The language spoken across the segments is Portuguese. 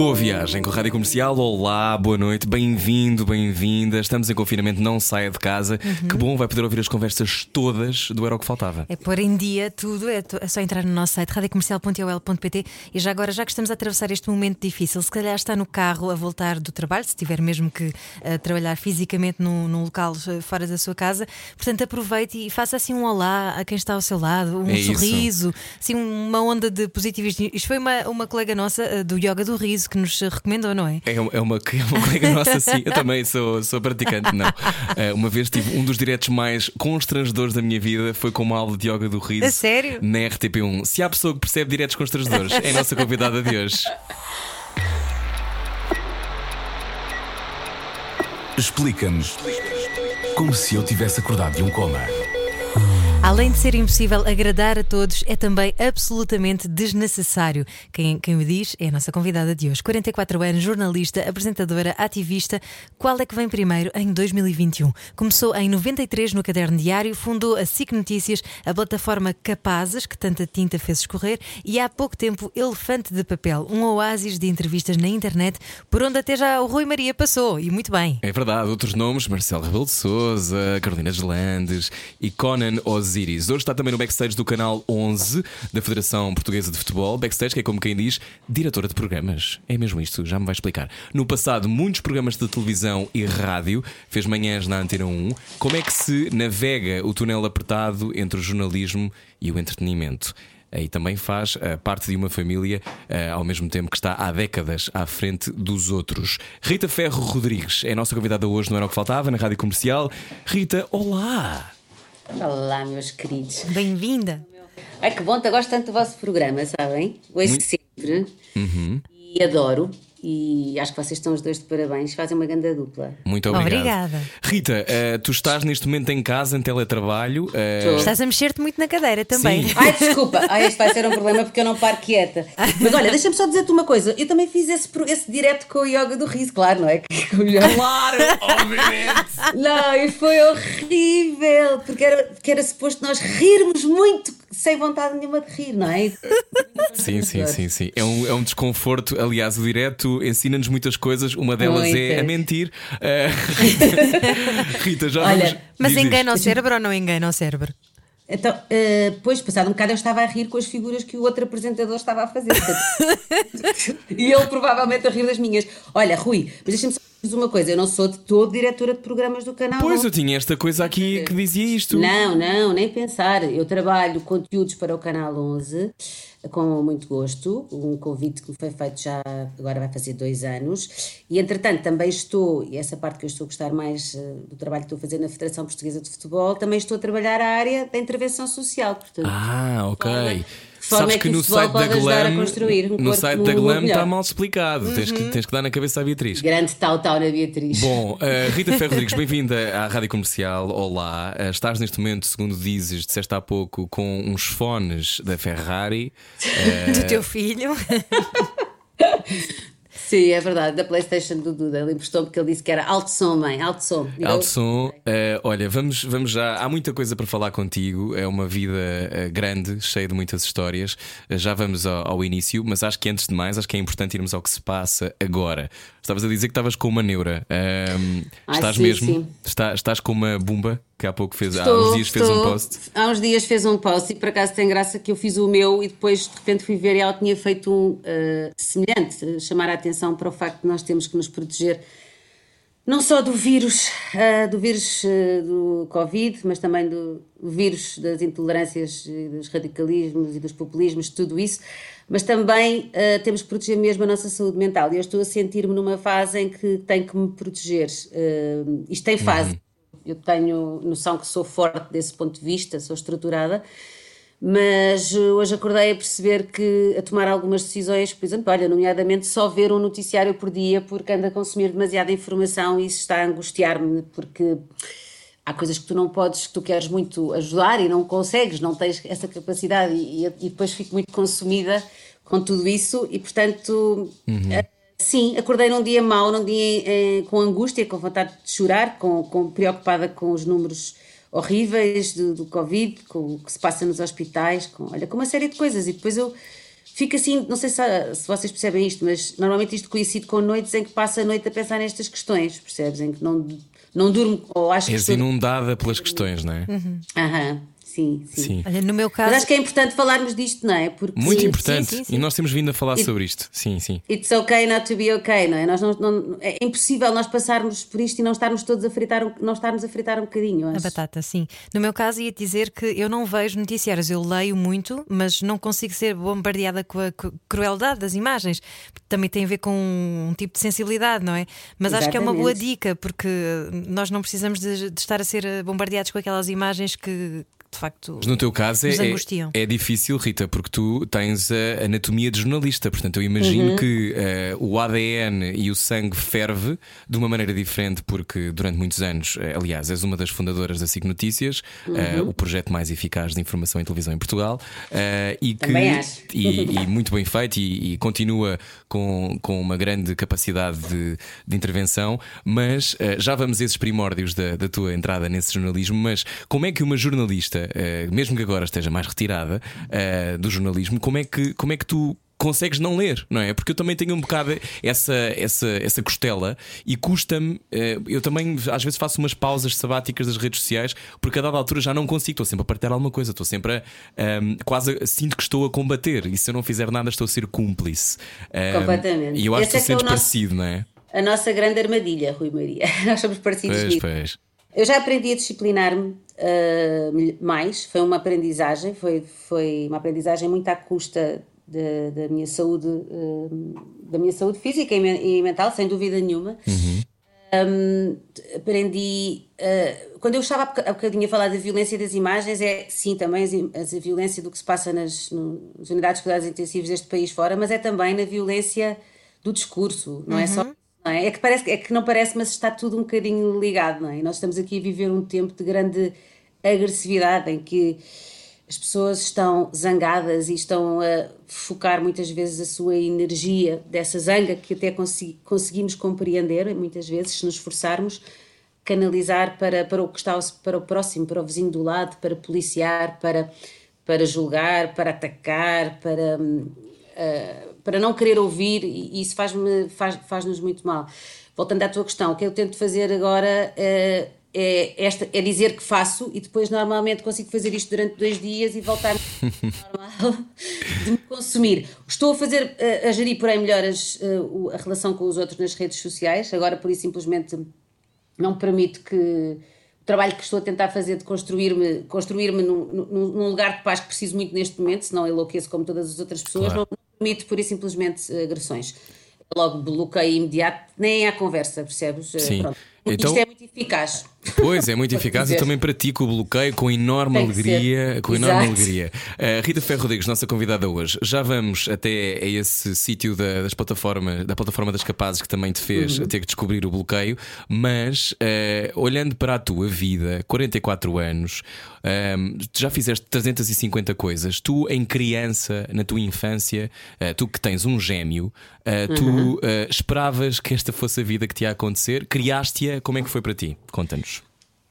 Boa viagem com a Rádio Comercial. Olá, boa noite, bem-vindo, bem-vinda. Estamos em confinamento, não saia de casa. Que bom, vai poder ouvir as conversas todas do Era o que Faltava. É pôr em dia tudo, é, é só entrar no nosso site radiocomercial.ol.pt e já agora, já que estamos a atravessar este momento difícil, se calhar está no carro a voltar do trabalho, se tiver mesmo que eh, trabalhar fisicamente num, num local eh, fora da sua casa, portanto aproveite e faça assim um olá a quem está ao seu lado, um É isso. sorriso, assim uma onda de positivismo. Isto foi uma, uma colega nossa eh, do Yoga do Riso que nos recomendou, não é? É uma, é uma, é uma colega nossa, sim. Eu também sou, sou praticante, não. Eh, uma vez tive um dos diretos mais constrangedores da minha vida foi com uma aula de yoga do riso. A sério? Na RTP1. Se há pessoa que percebe diretos constrangedores, é a nossa convidada de hoje. Explica-nos como se eu tivesse acordado de um coma. Além de ser impossível agradar a todos, é também absolutamente desnecessário. Quem, quem o diz é a nossa convidada de hoje. 44 anos, jornalista, apresentadora, ativista. Qual é que vem primeiro em 2021? Começou em 93 no Caderno Diário, fundou a SIC Notícias, a plataforma Capazes, que tanta tinta fez escorrer, e há pouco tempo Elefante de Papel, um oásis de entrevistas na internet, por onde até já o Rui Maria passou, e muito bem. É verdade, outros nomes: Marcelo Rebelo de Carolina Deslandes e Conan Hoje está também no backstage do canal 11 da Federação Portuguesa de Futebol. Backstage, que é como quem diz, diretora de programas. É mesmo isto, já me vai explicar. No passado, muitos programas de televisão e rádio, fez manhãs na Antena 1. Como é que se navega o túnel apertado entre o jornalismo e o entretenimento? E também faz eh, parte de uma família eh, ao mesmo tempo que está há décadas à frente dos outros. Rita Ferro Rodrigues é a nossa convidada hoje, não era o que faltava, na Rádio Comercial. Rita, olá! Olá, meus queridos. Bem-vinda! Ai, que bom, eu gosto tanto do vosso programa, sabem? Ouço sempre e adoro. E acho que vocês estão os dois de parabéns, fazem uma grande dupla. Muito obrigado. Obrigada. Rita, eh, tu estás neste momento em casa, em teletrabalho. Estou. Estás a mexer-te muito na cadeira também. Sim. Ai, desculpa, Ai, este vai ser um problema porque eu não paro quieta. Mas olha, deixa-me só dizer-te uma coisa: eu também fiz esse, esse direto com o yoga do riso, claro, não é? Com o yoga. Claro, obviamente! Não, e foi horrível, porque era, porque era suposto nós rirmos muito, sem vontade nenhuma de rir, não é? Sim, sim, sim, sim. É um, é um desconforto. Aliás, o direto ensina-nos muitas coisas. Uma delas é a mentir. Eh, Rita, já Olha, vamos. Mas diz, engana o cérebro ou não engana o cérebro? Então, eh, depois, passado um bocado, eu estava a rir com as figuras que o outro apresentador estava a fazer. Portanto, e ele provavelmente a rir das minhas. Olha, Rui, mas deixa-me só dizer uma coisa: eu não sou de todo diretora de programas do canal. Pois, eu tinha esta coisa aqui que dizia isto. Não, não, nem pensar. Eu trabalho conteúdos para o Canal 11 com muito gosto. Um convite que me foi feito já agora vai fazer dois anos. E entretanto também estou, e essa parte que eu estou a gostar mais eh, do trabalho que estou a fazer na Federação Portuguesa de Futebol, também estou a trabalhar a área da intervenção social. Portanto, Ah, ok. Forma Sabes é que, que no site da Glam, construir um no site da Glam está mal explicado. Tens, que, tens que dar na cabeça à Beatriz. grande tal, tal na Beatriz. Bom, eh, Rita Ferro Rodrigues, bem-vinda à Rádio Comercial. Olá, Eh, estás neste momento, segundo dizes, disseste há pouco, com uns fones da Ferrari. Eh, Do teu filho. Sim, é verdade, da Playstation do Duda. Ele emprestou-me porque ele disse que era alto som, mãe, alto som. Alto som, Eh, olha, vamos, vamos já. Há muita coisa para falar contigo. É uma vida eh, grande, cheia de muitas histórias. Eh, já vamos ao, ao início, mas acho que antes de mais, acho que é importante irmos ao que se passa agora. Estavas a dizer que estavas com uma neura. Ahm, Ai, estás sim, mesmo? sim. Está- estás com uma bomba que há pouco fez, há Estou, uns dias fez um estou. post. Há uns dias fez um post e por acaso tem graça que eu fiz o meu e depois de repente fui ver e ela tinha feito um eh, semelhante, eh, chamar a atenção para o facto de nós temos que nos proteger não só do vírus, eh, do vírus eh, do Covid, mas também do vírus das intolerâncias e dos radicalismos e dos populismos, tudo isso, mas também eh, temos que proteger mesmo a nossa saúde mental. E eu estou a sentir-me numa fase em que tenho que me proteger. Isto tem fase. Eu tenho noção que sou forte desse ponto de vista, sou estruturada, mas eh, hoje acordei a perceber que a tomar algumas decisões, por exemplo, olha, nomeadamente só ver um noticiário por dia porque ando a consumir demasiada informação e isso está a angustiar-me porque há coisas que tu não podes, que tu queres muito ajudar e não consegues, não tens essa capacidade e, e depois fico muito consumida com tudo isso e portanto uhum. Sim, acordei num dia mau, num dia eh, com angústia, com vontade de chorar, com, com preocupada com os números horríveis do, do Covid, com o que se passa nos hospitais, com, olha, com uma série de coisas e depois eu fico assim, não sei se, se, vocês percebem isto, mas normalmente isto coincide com noites em que passo a noite a pensar nestas questões, percebes? Em que não, não durmo ou acho És que. És inundada pelas questões, não é? Uhum. Aham. Sim, sim, sim. Olha, no meu caso. Mas acho que é importante falarmos disto, não é? Porque... Muito sim, importante. Sim, sim, e nós temos vindo a falar It, sobre isto. Sim, sim. It's okay not to be okay, não é? Nós não, não, é impossível nós passarmos por isto e não estarmos todos a fritar, um, não estarmos a fritar um bocadinho. A batata, sim. No meu caso, ia dizer que eu não vejo noticiários, eu leio muito, mas não consigo ser bombardeada com a crueldade das imagens. Também tem a ver com um tipo de sensibilidade, não é? Mas Exatamente. acho que é uma boa dica, porque nós não precisamos de, de estar a ser bombardeados com aquelas imagens que de facto. Mas no teu caso é, é, difícil, Rita, porque tu tens a anatomia de jornalista, portanto eu imagino uhum. que uh, o ADN e o sangue ferve de uma maneira diferente, porque durante muitos anos, uh, aliás, és uma das fundadoras da SIG Notícias, uhum. uh, o projeto mais eficaz de informação em televisão em Portugal, e que e, e, muito bem feito e, e, continua com, com uma grande capacidade de, de intervenção, mas já vamos a esses primórdios da, da tua entrada nesse jornalismo, mas como é que uma jornalista uh, mesmo que agora esteja mais retirada uh, do jornalismo, como é que, como é que tu consegues não ler, não é? Porque eu também tenho um bocado essa, essa, essa costela e custa-me. Eh, eu também às vezes faço umas pausas sabáticas das redes sociais porque a dada altura já não consigo, estou sempre a partilhar alguma coisa, estou sempre a. Um, ehm, quase sinto que estou a combater e se eu não fizer nada estou a ser cúmplice. Um, ehm, Completamente. E eu acho Esse que tu é sentes é parecido, não é? A nossa grande armadilha, Rui Maria. Nós somos parecidos pois, nisso. Pois. Eu já aprendi a disciplinar-me uh, mais, foi uma aprendizagem, foi, foi uma aprendizagem muito à custa da minha saúde, uh, da minha saúde física e, e, mental, sem dúvida nenhuma. Uhum. Um, aprendi. Uh, quando eu estava há bocadinho a falar da violência das imagens, é sim também a, violência do que se passa nas, nas, unidades de cuidados intensivos deste país fora, mas é também na violência do discurso, não uhum. é só uhum. Não é? É, que parece, é que não parece, mas está tudo um bocadinho ligado, não é? Nós estamos aqui a viver um tempo de grande agressividade em que as pessoas estão zangadas e estão a focar muitas vezes a sua energia dessa zanga que até conseguimos compreender, muitas vezes, se nos esforçarmos, canalizar para, para o que está para o próximo, para o vizinho do lado, para policiar, para, para julgar, para atacar, para. Uh, para não querer ouvir, e isso faz-nos faz, faz muito mal. Voltando à tua questão, o que eu tento fazer agora uh, é, esta, é dizer que faço e depois normalmente consigo fazer isto durante dois dias e voltar normal de me consumir. Estou a fazer, uh, a gerir porém melhor as, uh, a relação com os outros nas redes sociais, agora por isso simplesmente não permito que o trabalho que estou a tentar fazer de construir-me construir num, num, lugar de paz que preciso muito neste momento, senão enlouqueço como todas as outras pessoas, claro. não, permite pura e simplesmente agressões. Logo bloqueio imediato, nem há conversa, percebes? Sim. Pronto. Então, Isto é muito eficaz. Pois, é muito eficaz e também pratico o bloqueio com enorme alegria. Com enorme alegria. Uh, Rita Ferro Rodrigues, nossa convidada hoje. Já vamos até a esse sítio da, das plataformas, da plataforma das capazes que também te fez uhum. ter que descobrir o bloqueio, mas uh, olhando para a tua vida, 44 anos, um, já fizeste 350 coisas. Tu, em criança, na tua infância, uh, tu que tens um gêmeo, tu uhum. esperavas que esta fosse a vida que te ia acontecer? Criaste-a? Como é que foi para ti? Conta-nos.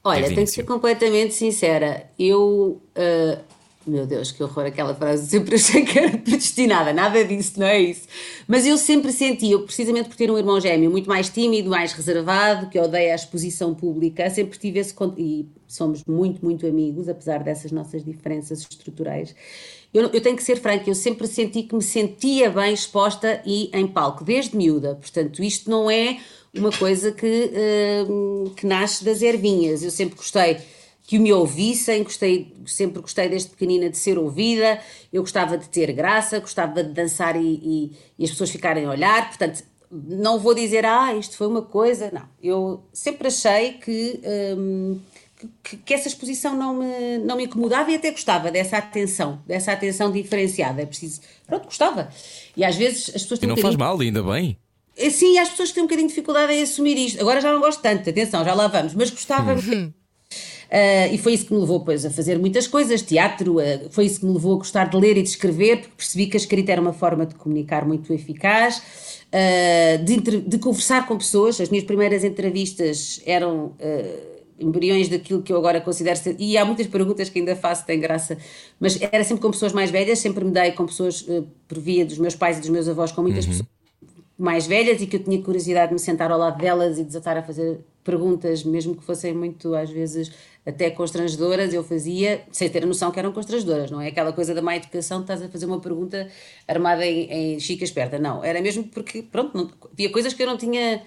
Olha, tenho que ser completamente sincera. Eu. Uh, meu Deus, que horror aquela frase. Sempre achei que era predestinada. Nada disso, não é isso. Mas eu sempre senti, eu precisamente por ter um irmão gêmeo muito mais tímido, mais reservado, que odeia a exposição pública, sempre tive esse. E somos muito, muito amigos, apesar dessas nossas diferenças estruturais. Eu, eu, tenho que ser franca, eu sempre senti que me sentia bem exposta e em palco, desde miúda. Portanto, isto não é uma coisa que, uh, que nasce das ervinhas. Eu sempre gostei que me ouvissem, gostei, sempre gostei desde pequenina de ser ouvida, eu gostava de ter graça, gostava de dançar e, e, e as pessoas ficarem a olhar, portanto, não vou dizer, ah, isto foi uma coisa, não. Eu sempre achei que, um, que, que, essa exposição não me, não me incomodava e até gostava dessa atenção, dessa atenção diferenciada. É preciso, pronto, gostava. E às vezes as pessoas E não um faz mal, ainda bem. É, sim, há as pessoas que têm um bocadinho de dificuldade em assumir isto. Agora já não gosto tanto, atenção, já lá vamos, mas gostava. Uh, e foi isso que me levou depois a fazer muitas coisas, teatro, uh, foi isso que me levou a gostar de ler e de escrever, porque percebi que a escrita era uma forma de comunicar muito eficaz, uh, de, de, conversar com pessoas. As minhas primeiras entrevistas eram embriões daquilo que eu agora considero ser, e há muitas perguntas que ainda faço, tem graça, mas era sempre com pessoas mais velhas, sempre me dei com pessoas, por via dos meus pais e dos meus avós, com muitas uhum. pessoas mais velhas e que eu tinha curiosidade de me sentar ao lado delas e desatar a fazer perguntas, mesmo que fossem muito, às vezes, até constrangedoras, eu fazia, sem ter a noção que eram constrangedoras, não é? Aquela coisa da má educação, estás a fazer uma pergunta armada em, em chica esperta, não, era mesmo porque, pronto, não, havia coisas que eu não tinha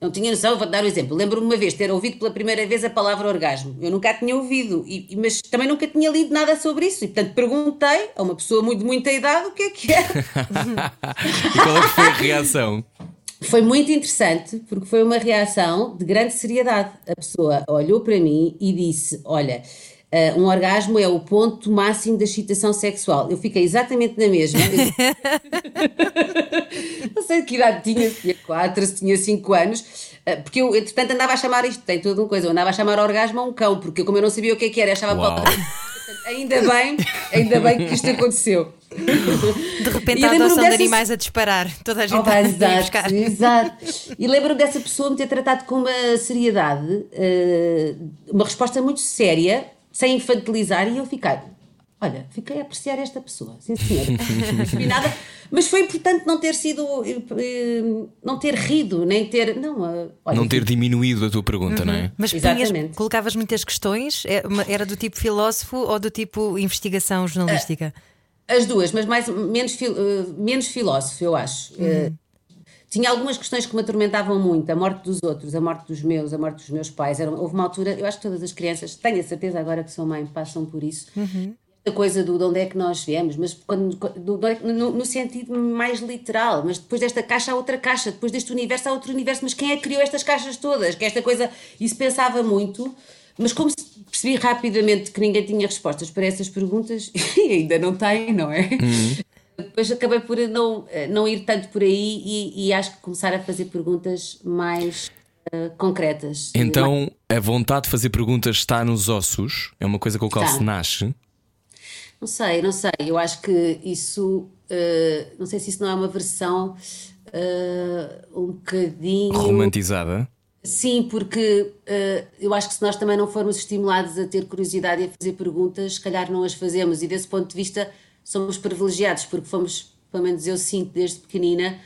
não tinha noção, vou dar um exemplo. Lembro-me uma vez ter ouvido pela primeira vez a palavra orgasmo. Eu nunca a tinha ouvido, e, mas também nunca tinha lido nada sobre isso. E portanto perguntei a uma pessoa muito de muita idade o que é que era. e qual é que foi a reação? Foi muito interessante porque foi uma reação de grande seriedade. A pessoa olhou para mim e disse: Olha, Uh, um orgasmo é o ponto máximo da excitação sexual. Eu fiquei exatamente na mesma. não sei de que idade tinha, se tinha 4, se tinha 5 anos, uh, porque eu, entretanto, andava a chamar isto, tem toda uma coisa, eu andava a chamar orgasmo a um cão, porque como eu não sabia o que, é que era, achava Uau. Ainda bem, ainda bem que isto aconteceu. De repente a adoção dessas... de animais a disparar, toda a gente oh, a exato, buscar. Exato. E lembro dessa pessoa me ter tratado com uma seriedade, uh, uma resposta muito séria sem infantilizar, e eu fiquei, olha, fiquei a apreciar esta pessoa, sim senhora, nada, mas foi importante não ter sido, eh, não ter rido, nem ter, não, eh, olha, não ter diminuído a tua pergunta, uhum. não é? Mas punhas, colocavas muitas questões, é era do tipo filósofo ou do tipo investigação jornalística? As duas, mas mais, menos, menos filósofo, eu acho. Uhum. Tinha algumas questões que me atormentavam muito, a morte dos outros, a morte dos meus, a morte dos meus pais. Era, houve uma altura, eu acho que todas as crianças, tenho a certeza agora que sou mãe, passam por isso. Uhum. A coisa do de onde é que nós viemos, mas quando, do, no, no, sentido mais literal, mas depois desta caixa há outra caixa, depois deste universo há outro universo, mas quem é que criou estas caixas todas? Que esta coisa, isso pensava muito, mas como percebi rapidamente que ninguém tinha respostas para essas perguntas, e ainda não tem, não é? Uhum depois acabei por não, não ir tanto por aí e, e acho que começar a fazer perguntas mais uh, concretas. Então a vontade de fazer perguntas está nos ossos? É uma coisa com a qual se nasce? Não sei, não sei. Eu acho que isso. Uh, não sei se isso não é uma versão uh, um bocadinho. Romantizada? Sim, porque uh, eu acho que se nós também não formos estimulados a ter curiosidade e a fazer perguntas, se calhar não as fazemos. E desse ponto de vista, somos privilegiados porque fomos, pelo menos eu sinto desde pequenina,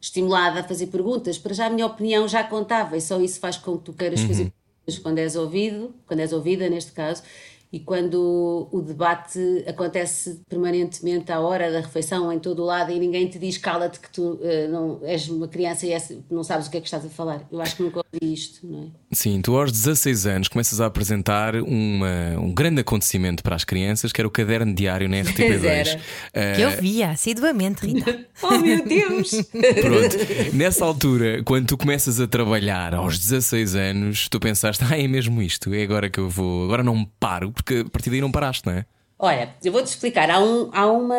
estimulada a fazer perguntas. Para já a minha opinião já contava e só isso faz com que tu queiras uhum. fazer perguntas quando és ouvido, quando és ouvida neste caso, e quando o debate acontece permanentemente à hora da refeição, em todo o lado, e ninguém te diz cala-te que tu uh, não és uma criança e és, não sabes o que é que estás a falar. Eu acho que nunca ouvi isto, não é? Sim, tu aos 16 anos começas a apresentar uma, um grande acontecimento para as crianças, que era o caderno diário na RTP2. Uh, eh, que eu via assiduamente, Rita. oh meu Deus! Pronto, nessa altura, quando tu começas a trabalhar aos 16 anos, tu pensaste, ah, é mesmo isto, é agora que eu vou, agora não paro porque a partir daí não paraste, não é? Olha, eu vou-te explicar. Há, um, há uma.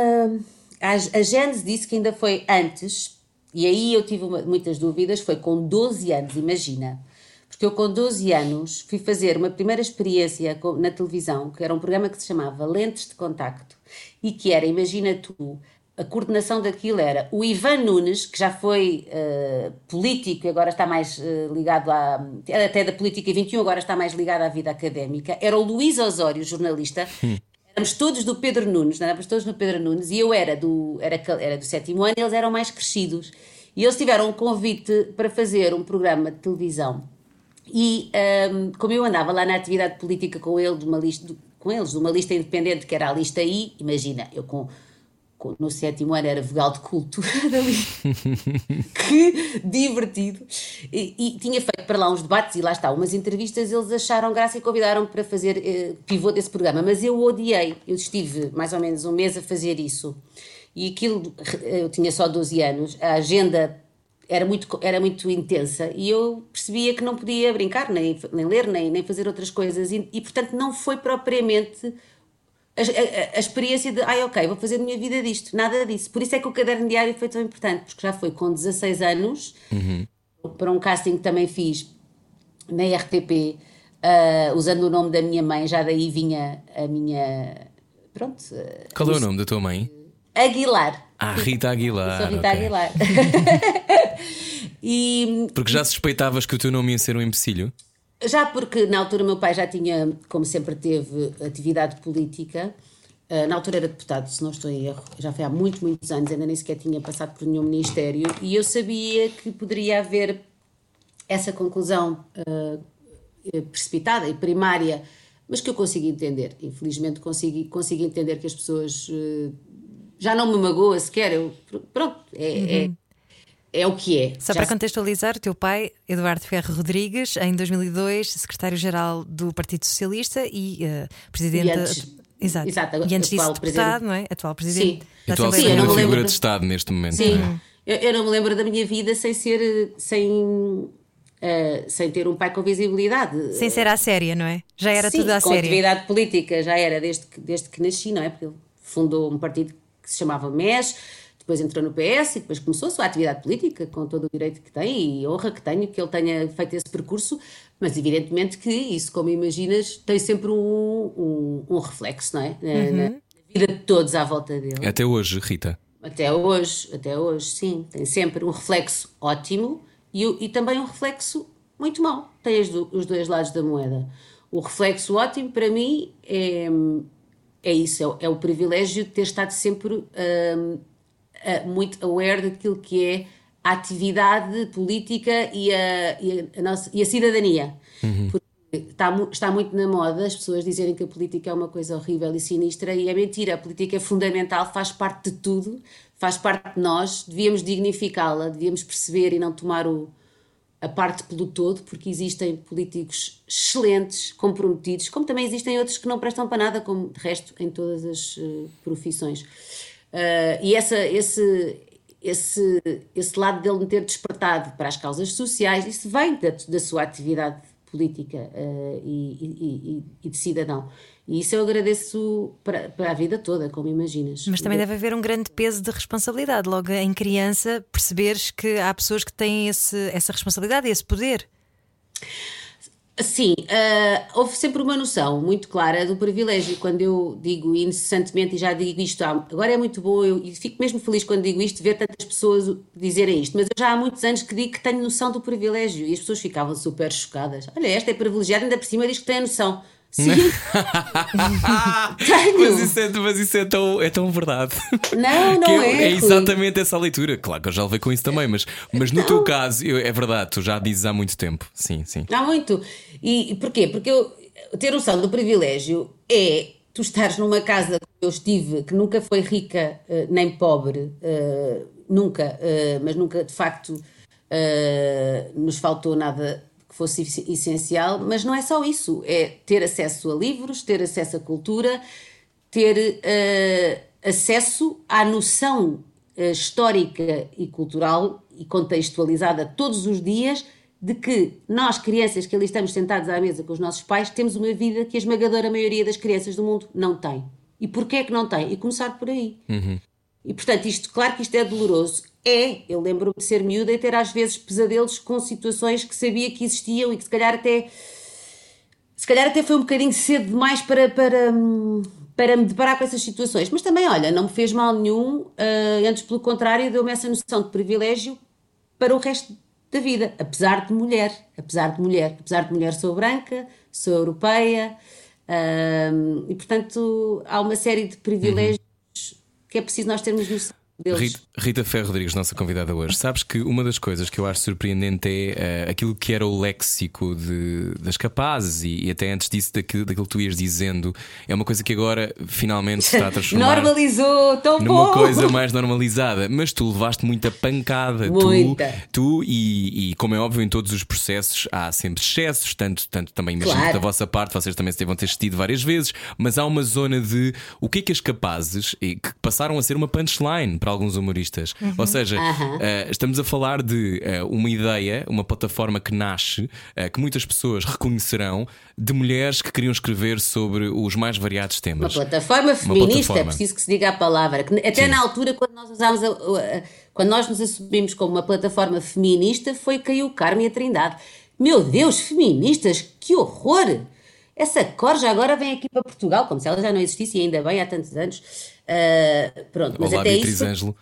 A, a Gênesis disse que ainda foi antes, e aí eu tive uma, muitas dúvidas. Foi com 12 anos, imagina. Porque eu, com 12 anos, fui fazer uma primeira experiência na televisão, que era um programa que se chamava Lentes de Contacto, e que era, imagina tu, a coordenação daquilo era o Ivan Nunes, que já foi uh, político e agora está mais uh, ligado à. até da política 21, agora está mais ligado à vida académica. Era o Luís Osório, jornalista. Hum. Éramos todos do Pedro Nunes, não éramos todos do Pedro Nunes, e eu era do, era, era do sétimo ano, e eles eram mais crescidos. E eles tiveram um convite para fazer um programa de televisão. E um, como eu andava lá na atividade política com, ele, de uma lista, com eles, de uma lista independente que era a lista I, imagina, eu com no sétimo ano era vogal de cultura dali. que divertido! E, e, tinha feito para lá uns debates e lá está, umas entrevistas, eles acharam graça e convidaram para fazer eh, pivô desse programa, mas eu odiei. Eu estive mais ou menos um mês a fazer isso e aquilo, eu tinha só 12 anos, a agenda era muito, era muito intensa e eu percebia que não podia brincar, nem, nem ler, nem, nem fazer outras coisas e, e portanto não foi propriamente a, a, a, experiência de, ai ok, vou fazer a minha vida disto, nada disso. Por isso é que o caderno diário foi tão importante, porque já foi com 16 anos, uhum. para um casting que também fiz na RTP, uh, usando o nome da minha mãe, já daí vinha a minha. Pronto. Qual é o nome da tua mãe? Aguilar. Ah, Rita Aguilar. Sou Rita ok. Aguilar. e Porque já suspeitavas que o teu nome ia ser um empecilho? já porque na altura meu pai já tinha, como sempre teve, atividade política. Uh, na altura era deputado, se não estou em erro, já foi há muitos, muitos anos, ainda nem sequer tinha passado por nenhum ministério, e eu sabia que poderia haver essa conclusão uh, precipitada e primária, mas que eu consigo entender. Infelizmente, consigo, consigo entender que as pessoas. Uh, já não me magoa sequer, eu, pronto, é, é, é o que é. Só Já para se- contextualizar, o teu pai, Eduardo Ferro Rodrigues, em 2002, secretário-geral do Partido Socialista e eh, presidente. E antes- Exato. exato, e antes disso, atual deputado, presidente. não é? Atual presidente. da A tua Assembleia Sim, eu não segunda me lembro figura de- de Estado neste momento. Sim, não é? eu, eu não me lembro da minha vida sem ser. sem. eh, sem ter um pai com visibilidade. Sem ser à séria, não é? Já era Sim, tudo à com séria. atividade política, já era desde que, desde que nasci, não é? Porque ele fundou um partido que se chamava MES, depois entrou no PS e depois começou a sua atividade política, com todo o direito que tem e honra que tenho que ele tenha feito esse percurso, mas evidentemente que isso, como imaginas, tem sempre um, um, um reflexo, não é? Na, na vida de todos à volta dele. Até hoje, Rita. Até hoje, até hoje, sim. Tem sempre um reflexo ótimo e, e também um reflexo muito mau. Tem as do- os dois lados da moeda. O reflexo ótimo, para mim, é, é isso: é, o- é o privilégio de ter estado sempre hum, a- muito aware daquilo que é a atividade política e a, e a, nossa, e a cidadania. Porque está, está muito na moda as pessoas dizerem que a política é uma coisa horrível e sinistra, e é mentira. A política é fundamental, faz parte de tudo, faz parte de nós, devíamos dignificá-la, devíamos perceber e não tomar o, a parte pelo todo, porque existem políticos excelentes, comprometidos, como também existem outros que não prestam para nada, como de resto em todas as eh, profissões. Eh, e essa, esse, esse, esse lado dele me ter despertado para as causas sociais, isso vem da, da sua atividade política e, e- e- e de cidadão. E isso eu agradeço para, para a vida toda, como imaginas. Mas também deve haver um grande peso de responsabilidade. Logo em criança, perceberes que há pessoas que têm esse- essa responsabilidade e esse poder. Sim, ah, houve sempre uma noção muito clara do privilégio. Quando eu digo incessantemente, e já digo isto, há- agora é muito bom, eu, e fico mesmo feliz quando digo isto, ver tantas pessoas dizerem isto, mas eu já há muitos anos que digo que tenho noção do privilégio e as pessoas ficavam super chocadas. Olha, esta é privilegiada, ainda por cima diz que tem a noção. Sim, tenho. Mas isso, é, mas isso é, tão, é tão verdade. Não, não é. É exatamente essa leitura. Claro que eu já levei com isso também, mas, mas no teu caso, eu- é verdade, tu já dizes há muito tempo. Sim, sim. Há muito. E, porquê? Porque eu, ter noção do privilégio é tu estares numa casa que eu estive, que nunca foi rica eh, nem pobre, eh, nunca, eh, mas nunca de facto nos faltou nada fosse ess- essencial, mas não é só isso, é ter acesso a livros, ter acesso à cultura, ter eh, acesso à noção eh, histórica e cultural e contextualizada todos os dias de que nós, crianças que ali estamos sentados à mesa com os nossos pais, temos uma vida que a esmagadora maioria das crianças do mundo não tem. E porquê é que não tem? E começar por aí. E portanto, isto, claro que isto é doloroso. É, eu lembro-me de ser miúda e ter às vezes pesadelos com situações que sabia que existiam e que se calhar até se calhar até foi um bocadinho cedo demais para, para, para me deparar com essas situações. Mas também, olha, não me fez mal nenhum, ah, antes pelo contrário, deu-me essa noção de privilégio para o resto da vida, apesar de mulher, apesar de mulher, apesar de mulher sou branca, sou europeia, hum, e portanto há uma série de privilégios que é preciso nós termos noção deles. Rita, Rita Ferro Rodrigues, nossa convidada hoje. Sabes que uma das coisas que eu acho surpreendente é eh, aquilo que era o léxico de, das capazes e, e até antes disso daquilo, daquilo que tu ias dizendo. É uma coisa que agora finalmente se está a transformar. Normalizou, tão numa bom! coisa mais normalizada, mas tu levaste muita pancada. Tu- Muita. Tu, e, e, como é óbvio, em todos os processos há sempre excessos, tanto, tanto também imagino Claro. que da vossa parte vocês também se devam ter assistido várias vezes, mas há uma zona de o que é que as capazes e que passaram a ser uma punchline para alguns humoristas. Ou seja, Aham. eh, estamos a falar de eh, uma ideia, uma plataforma que nasce, eh, que muitas pessoas reconhecerão, de mulheres que queriam escrever sobre os mais variados Uma temas. plataforma feminista, plataforma. é preciso que se diga a palavra. Até na altura, quando nós usámos a- a- quando nós nos assumimos como uma plataforma feminista, foi caiu o Carmo e a Trindade. Meu Deus, feministas, que horror! Essa cor já agora vem aqui para Portugal, como se ela já não existisse, e ainda bem há tantos anos. Uh, pronto, mas Olá, até Beatriz isso. Ângelo.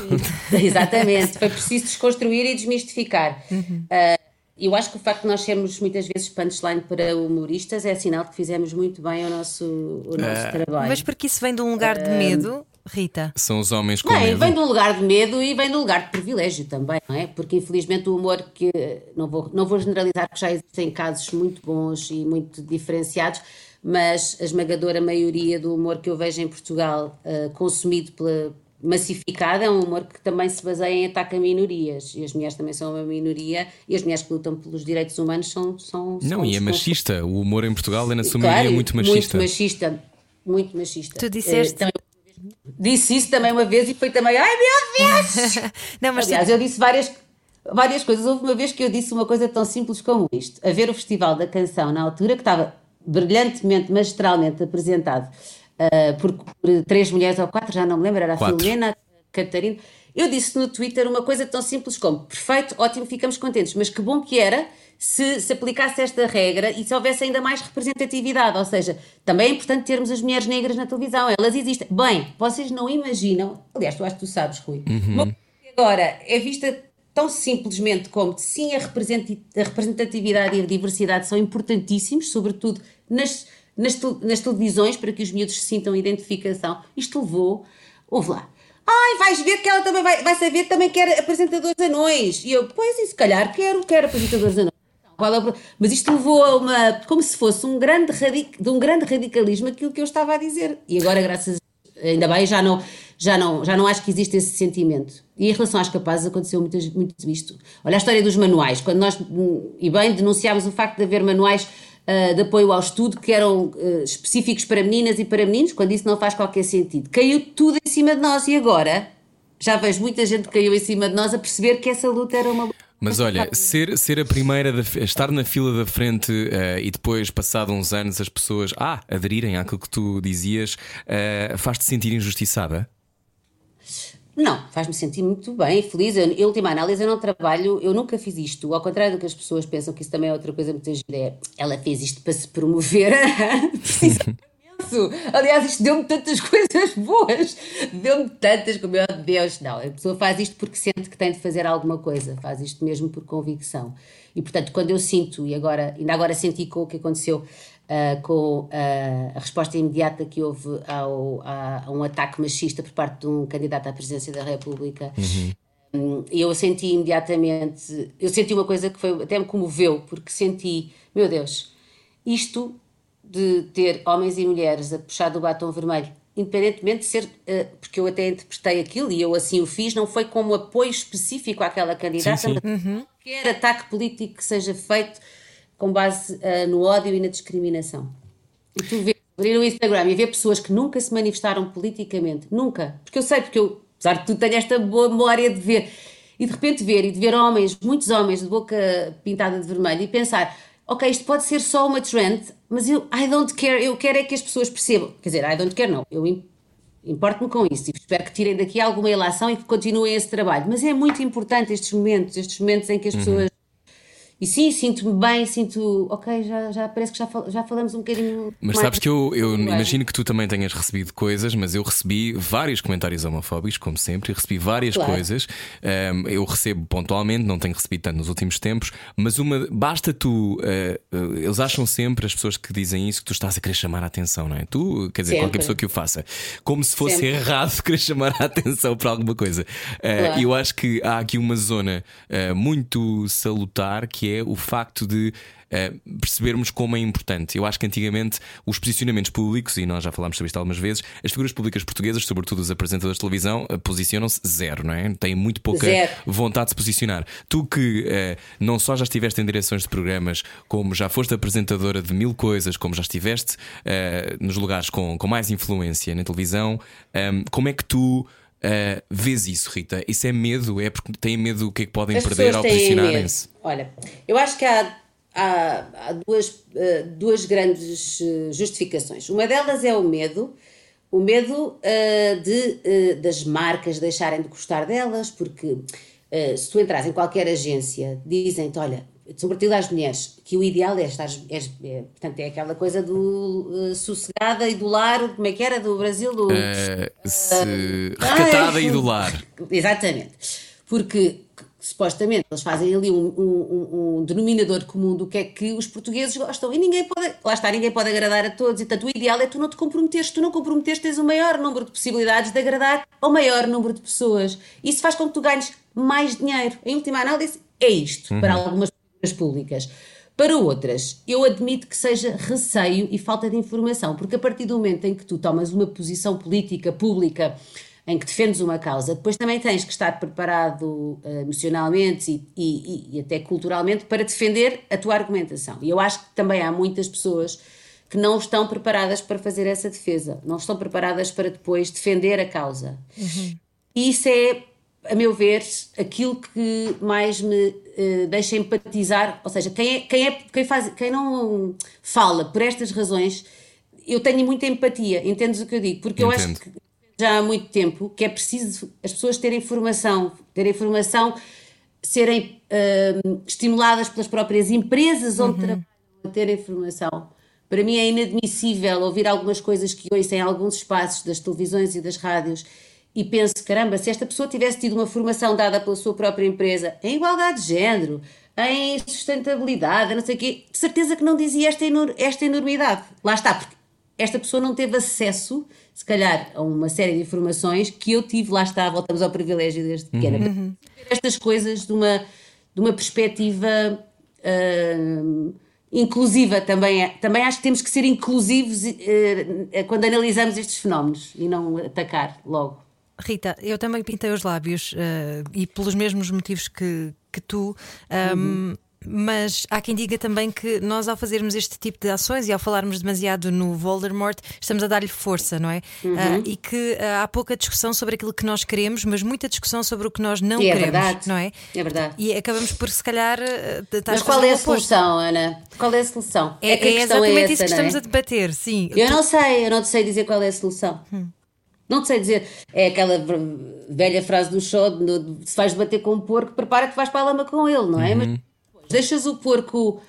Exatamente, foi preciso desconstruir e desmistificar. Uhum. Uh, eu acho que o facto de nós sermos muitas vezes punchline para humoristas é sinal que fizemos muito bem o nosso, o nosso trabalho. Mas porque isso vem de um lugar de medo, Rita? São os homens com Não, medo. vem de um lugar de medo e vem de um lugar de privilégio também, não é? Porque infelizmente o humor que não vou, não vou generalizar porque já existem casos muito bons e muito diferenciados, mas a esmagadora maioria do humor que eu vejo em Portugal uh, consumido pela massificada é um humor que também se baseia em ataque a minorias e as mulheres também são uma minoria e as mulheres que lutam pelos direitos humanos são são Não, são e é machista. O humor em Portugal é, na sua Claro, maioria, muito machista. Muito machista. Muito machista. Tu disseste- Eh, também- disse isso também uma vez e foi também, ai meu Deus! Não, mas Aliás, eu disse várias, várias coisas. Houve uma vez que eu disse uma coisa tão simples como isto: a ver o Festival da Canção na altura, que estava brilhantemente, magistralmente apresentado ah, por, por três mulheres ou quatro, já não me lembro, era a Quatro. Filomena, a Catarina. Eu disse no Twitter uma coisa tão simples como: perfeito, ótimo, ficamos contentes, mas que bom que era se se aplicasse esta regra e se houvesse ainda mais representatividade. Ou seja, também é importante termos as mulheres negras na televisão, elas existem. Bem, vocês não imaginam, aliás, tu acho que tu sabes, Rui, que agora é vista tão simplesmente como sim, a representatividade e a diversidade são importantíssimos, sobretudo nas, nas, nas televisões, para que os miúdos se sintam identificação. Isto levou, ouve lá. Ai, vais ver que ela também vai, vai saber que também quer apresentadores anões. E eu, pois, e se calhar quero, quero apresentadores anões. Qual é o Mas isto levou a uma. como se fosse um grande radic, de um grande radicalismo aquilo que eu estava a dizer. E agora, graças ainda bem, já não, já, não, já não acho que existe esse sentimento. E em relação às capazes, aconteceu muito, muito isto. Olha a história dos manuais. Quando nós, e bem, denunciámos o facto de haver manuais ah, de apoio ao estudo que eram ah, específicos para meninas e para meninos, quando isso não faz qualquer sentido. Caiu tudo em cima de nós e agora já vejo muita gente que caiu em cima de nós a perceber que essa luta era uma luta. Mas olha, ser, ser a primeira, da estar na fila da frente eh, e depois, passado uns anos, as pessoas ah, aderirem àquilo que tu dizias, eh, faz-te sentir injustiçada? Não, faz-me sentir muito bem, feliz. Eu, em última análise, eu não trabalho, eu nunca fiz isto. Ao contrário do que as pessoas pensam, que isso também é outra coisa muito gira. É, ela fez isto para se promover. isso. Aliás, isto deu-me tantas coisas boas. Deu-me tantas, como meu Deus. Não, a pessoa faz isto porque sente que tem de fazer alguma coisa. Faz isto mesmo por convicção. E, portanto, quando eu sinto, e agora, ainda agora senti com o que aconteceu ah, com ah, a resposta imediata que houve ao, a, a um ataque machista por parte de um candidato à presidência da República. Hum, E eu senti imediatamente, eu senti uma coisa que foi, até me comoveu, porque senti, meu Deus, isto de ter homens e mulheres a puxar do batom vermelho, independentemente de ser, eh, porque eu até interpretei aquilo e eu assim o fiz, não foi como apoio específico àquela candidata, Sim, sim. mas qualquer ataque político que seja feito com base eh, no ódio e na discriminação. E tu vês, abrir o Instagram e ver pessoas que nunca se manifestaram politicamente, nunca, porque eu sei, porque eu, apesar de tudo, tenho esta boa memória de ver, e de repente ver, e de ver homens, muitos homens de boca pintada de vermelho, e pensar, ok, isto pode ser só uma trend, mas eu, I don't care, eu quero é que as pessoas percebam, quer dizer, I don't care não, eu im- importo-me com isso, e espero que tirem daqui alguma ilação e que continuem esse trabalho, mas é muito importante estes momentos, estes momentos em que as pessoas e sim, sinto-me bem, sinto, ok, já, já parece que já, fal- já falamos um bocadinho. Mas mais sabes que eu, eu imagino que tu também tenhas recebido coisas, mas eu recebi vários comentários homofóbicos, como sempre, e recebi várias Claro. coisas. Ahm, eu recebo pontualmente, não tenho recebido tanto nos últimos tempos, mas uma basta tu. ah, eles acham sempre, as pessoas que dizem isso, que tu estás a querer chamar a atenção, não é? Tu, quer dizer, Sempre. qualquer pessoa que o faça, como se fosse Sempre. errado querer chamar a atenção para alguma coisa. Ah, Claro. E eu acho que há aqui uma zona ah, muito salutar que é o facto de uh, percebermos como é importante. Eu acho que antigamente os posicionamentos públicos, e nós já falámos sobre isto algumas vezes, as figuras públicas portuguesas, sobretudo os apresentadores de televisão, uh, posicionam-se zero, não é? Têm muito pouca Zero. vontade de se posicionar. Tu que uh, não só já estiveste em direções de programas, como já foste apresentadora de mil coisas, como já estiveste uh, nos lugares com, com mais influência na televisão, um, como é que tu. Uh, vês isso, Rita? Isso é medo? É porque têm medo do que é que podem As perder ao posicionarem-se? Olha, eu acho que há, há, há duas, eh, duas grandes eh, justificações. Uma delas é o medo. O medo eh, de, das marcas deixarem de gostar delas, porque se tu entras em qualquer agência, dizem-te: olha, sobretudo às mulheres, que o ideal é estar, é, é, portanto, é aquela coisa do uh, sossegada e do lar, como é que era, do Brasil? Do, uh, se, recatada e do lar. Exatamente. Porque supostamente eles fazem ali um, um, um, denominador comum do que é que os portugueses gostam e ninguém pode, lá está, ninguém pode agradar a todos e portanto o ideal é tu não te comprometeres, tu não comprometeres tens o maior número de possibilidades de agradar ao maior número de pessoas. Isso faz com que tu ganhes mais dinheiro. Em última análise é isto, uhum. para algumas públicas. Para outras, eu admito que seja receio e falta de informação, porque a partir do momento em que tu tomas uma posição política pública em que defendes uma causa, depois também tens que estar preparado uh, emocionalmente e, e, e, até culturalmente para defender a tua argumentação. E eu acho que também há muitas pessoas que não estão preparadas para fazer essa defesa, não estão preparadas para depois defender a causa. Uhum. E isso é, a meu ver, aquilo que mais me uh, deixa empatizar, ou seja, quem, é, quem, é, quem, faz, quem não fala por estas razões, eu tenho muita empatia, entendes o que eu digo? Porque Entendo. eu acho que já há muito tempo que é preciso as pessoas terem formação, terem formação, serem uh, estimuladas pelas próprias empresas onde uhum. trabalham a terem formação. Para mim é inadmissível ouvir algumas coisas que ouço em alguns espaços das televisões e das rádios e penso, caramba, se esta pessoa tivesse tido uma formação dada pela sua própria empresa em igualdade de género, em sustentabilidade, não sei o quê, de certeza que não dizia esta, esta enormidade. Lá está, porque esta pessoa não teve acesso, se calhar, a uma série de informações que eu tive, lá está, voltamos ao privilégio desde pequena. Uhum. Estas coisas de uma, de uma perspectiva uh, inclusiva também. É, também acho que temos que ser inclusivos uh, quando analisamos estes fenómenos e não atacar logo. Rita, eu também pintei os lábios uh, e pelos mesmos motivos que, que tu. Um, uhum. Mas há quem diga também que nós, ao fazermos este tipo de ações e ao falarmos demasiado no Voldemort, estamos a dar-lhe força, não é? Uhum. Uh, e que uh, há pouca discussão sobre aquilo que nós queremos, mas muita discussão sobre o que nós não é queremos, verdade. não é? É verdade. E acabamos por, se calhar. Uh, mas qual é a solução, Ana? Qual é a solução? É, é, é, é exatamente essa, isso que estamos é? a debater, sim. Eu tu... não sei, eu não sei dizer qual é a solução. Hum. Não te sei dizer, é aquela velha frase do show: se vais debater com um porco, prepara que vais para a lama com ele, não é? Uhum. Mas Deixas o porco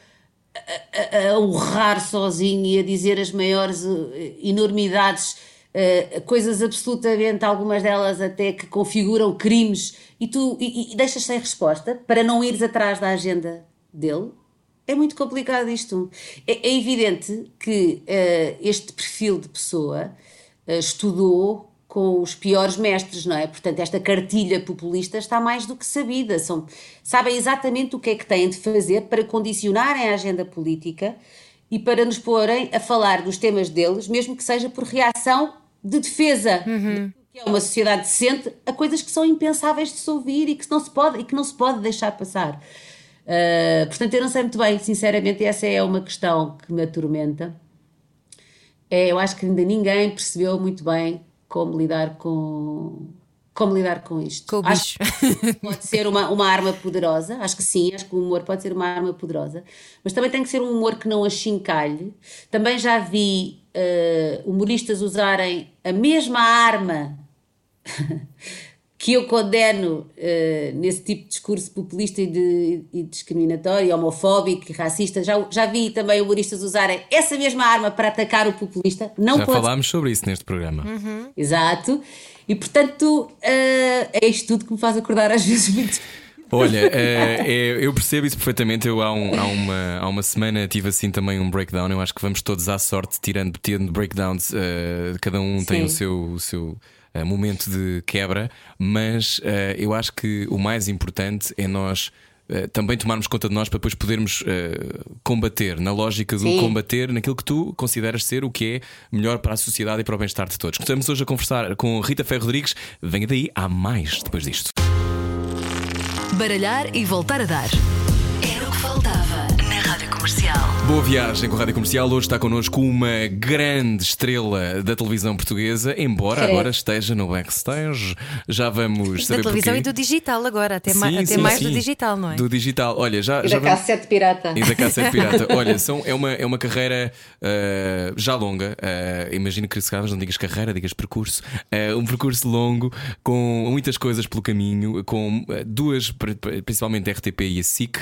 a, a, a urrar sozinho e a dizer as maiores eh, enormidades, uh, coisas absolutamente, algumas delas até que configuram crimes, e tu e, e deixas sem resposta para não ires atrás da agenda dele. É muito complicado isto. É, é evidente que uh, este perfil de pessoa uh, estudou com os piores mestres, não é? Portanto, esta cartilha populista está mais do que sabida. São, sabem exatamente o que é que têm de fazer para condicionarem a agenda política e para nos porem a falar dos temas deles, mesmo que seja por reação de defesa. Uhum. Que é uma sociedade decente a coisas que são impensáveis de se ouvir e que não se pode, e que não se pode deixar passar. Uh, portanto, eu não sei muito bem, sinceramente, essa é uma questão que me atormenta. É, eu acho que ainda ninguém percebeu muito bem como lidar com como lidar com isto. Com o bicho. Pode ser uma, uma arma poderosa, acho que sim, acho que o humor pode ser uma arma poderosa, mas também tem que ser um humor que não achincalhe. Também já vi uh, humoristas usarem a mesma arma que eu condeno uh, nesse tipo de discurso populista e, de, e discriminatório, homofóbico e racista. Já, já vi também humoristas usarem essa mesma arma para atacar o populista. Não já pode... falámos sobre isso neste programa. Uhum. Exato. E portanto, uh, é isto tudo que me faz acordar às vezes muito. Olha, é, é, eu percebo isso perfeitamente. Eu há, um, há, uma, há uma semana tive assim também um breakdown. Eu acho que vamos todos à sorte tirando, tirando breakdowns. Uh, cada um Sim. tem o seu, o seu momento de quebra, mas uh, eu acho que o mais importante é nós. Uh, também tomarmos conta de nós para depois podermos combater, na lógica do Sim. combater naquilo que tu consideras ser o que é melhor para a sociedade e para o bem-estar de todos. Estamos hoje a conversar com Rita Ferro Rodrigues. Venha daí, há mais depois disto. Baralhar e voltar a dar. Era o que faltava Comercial. Boa viagem com a Rádio Comercial. Hoje está connosco uma grande estrela da televisão portuguesa, embora Credo. agora esteja no backstage. Já vamos Da saber televisão porquê. e do digital agora, até, ma- Sim, até sim, mais sim. do digital, não é? Do digital. Olha, já, E já da vamos- cassete pirata. E da Cassete Pirata. Olha, são, é, uma, é uma carreira ah, já longa. Ah, imagino que se calhar não digas carreira, digas percurso. Ah, um percurso longo, com muitas coisas pelo caminho, com duas, pri- pri- principalmente a RTP e a SIC.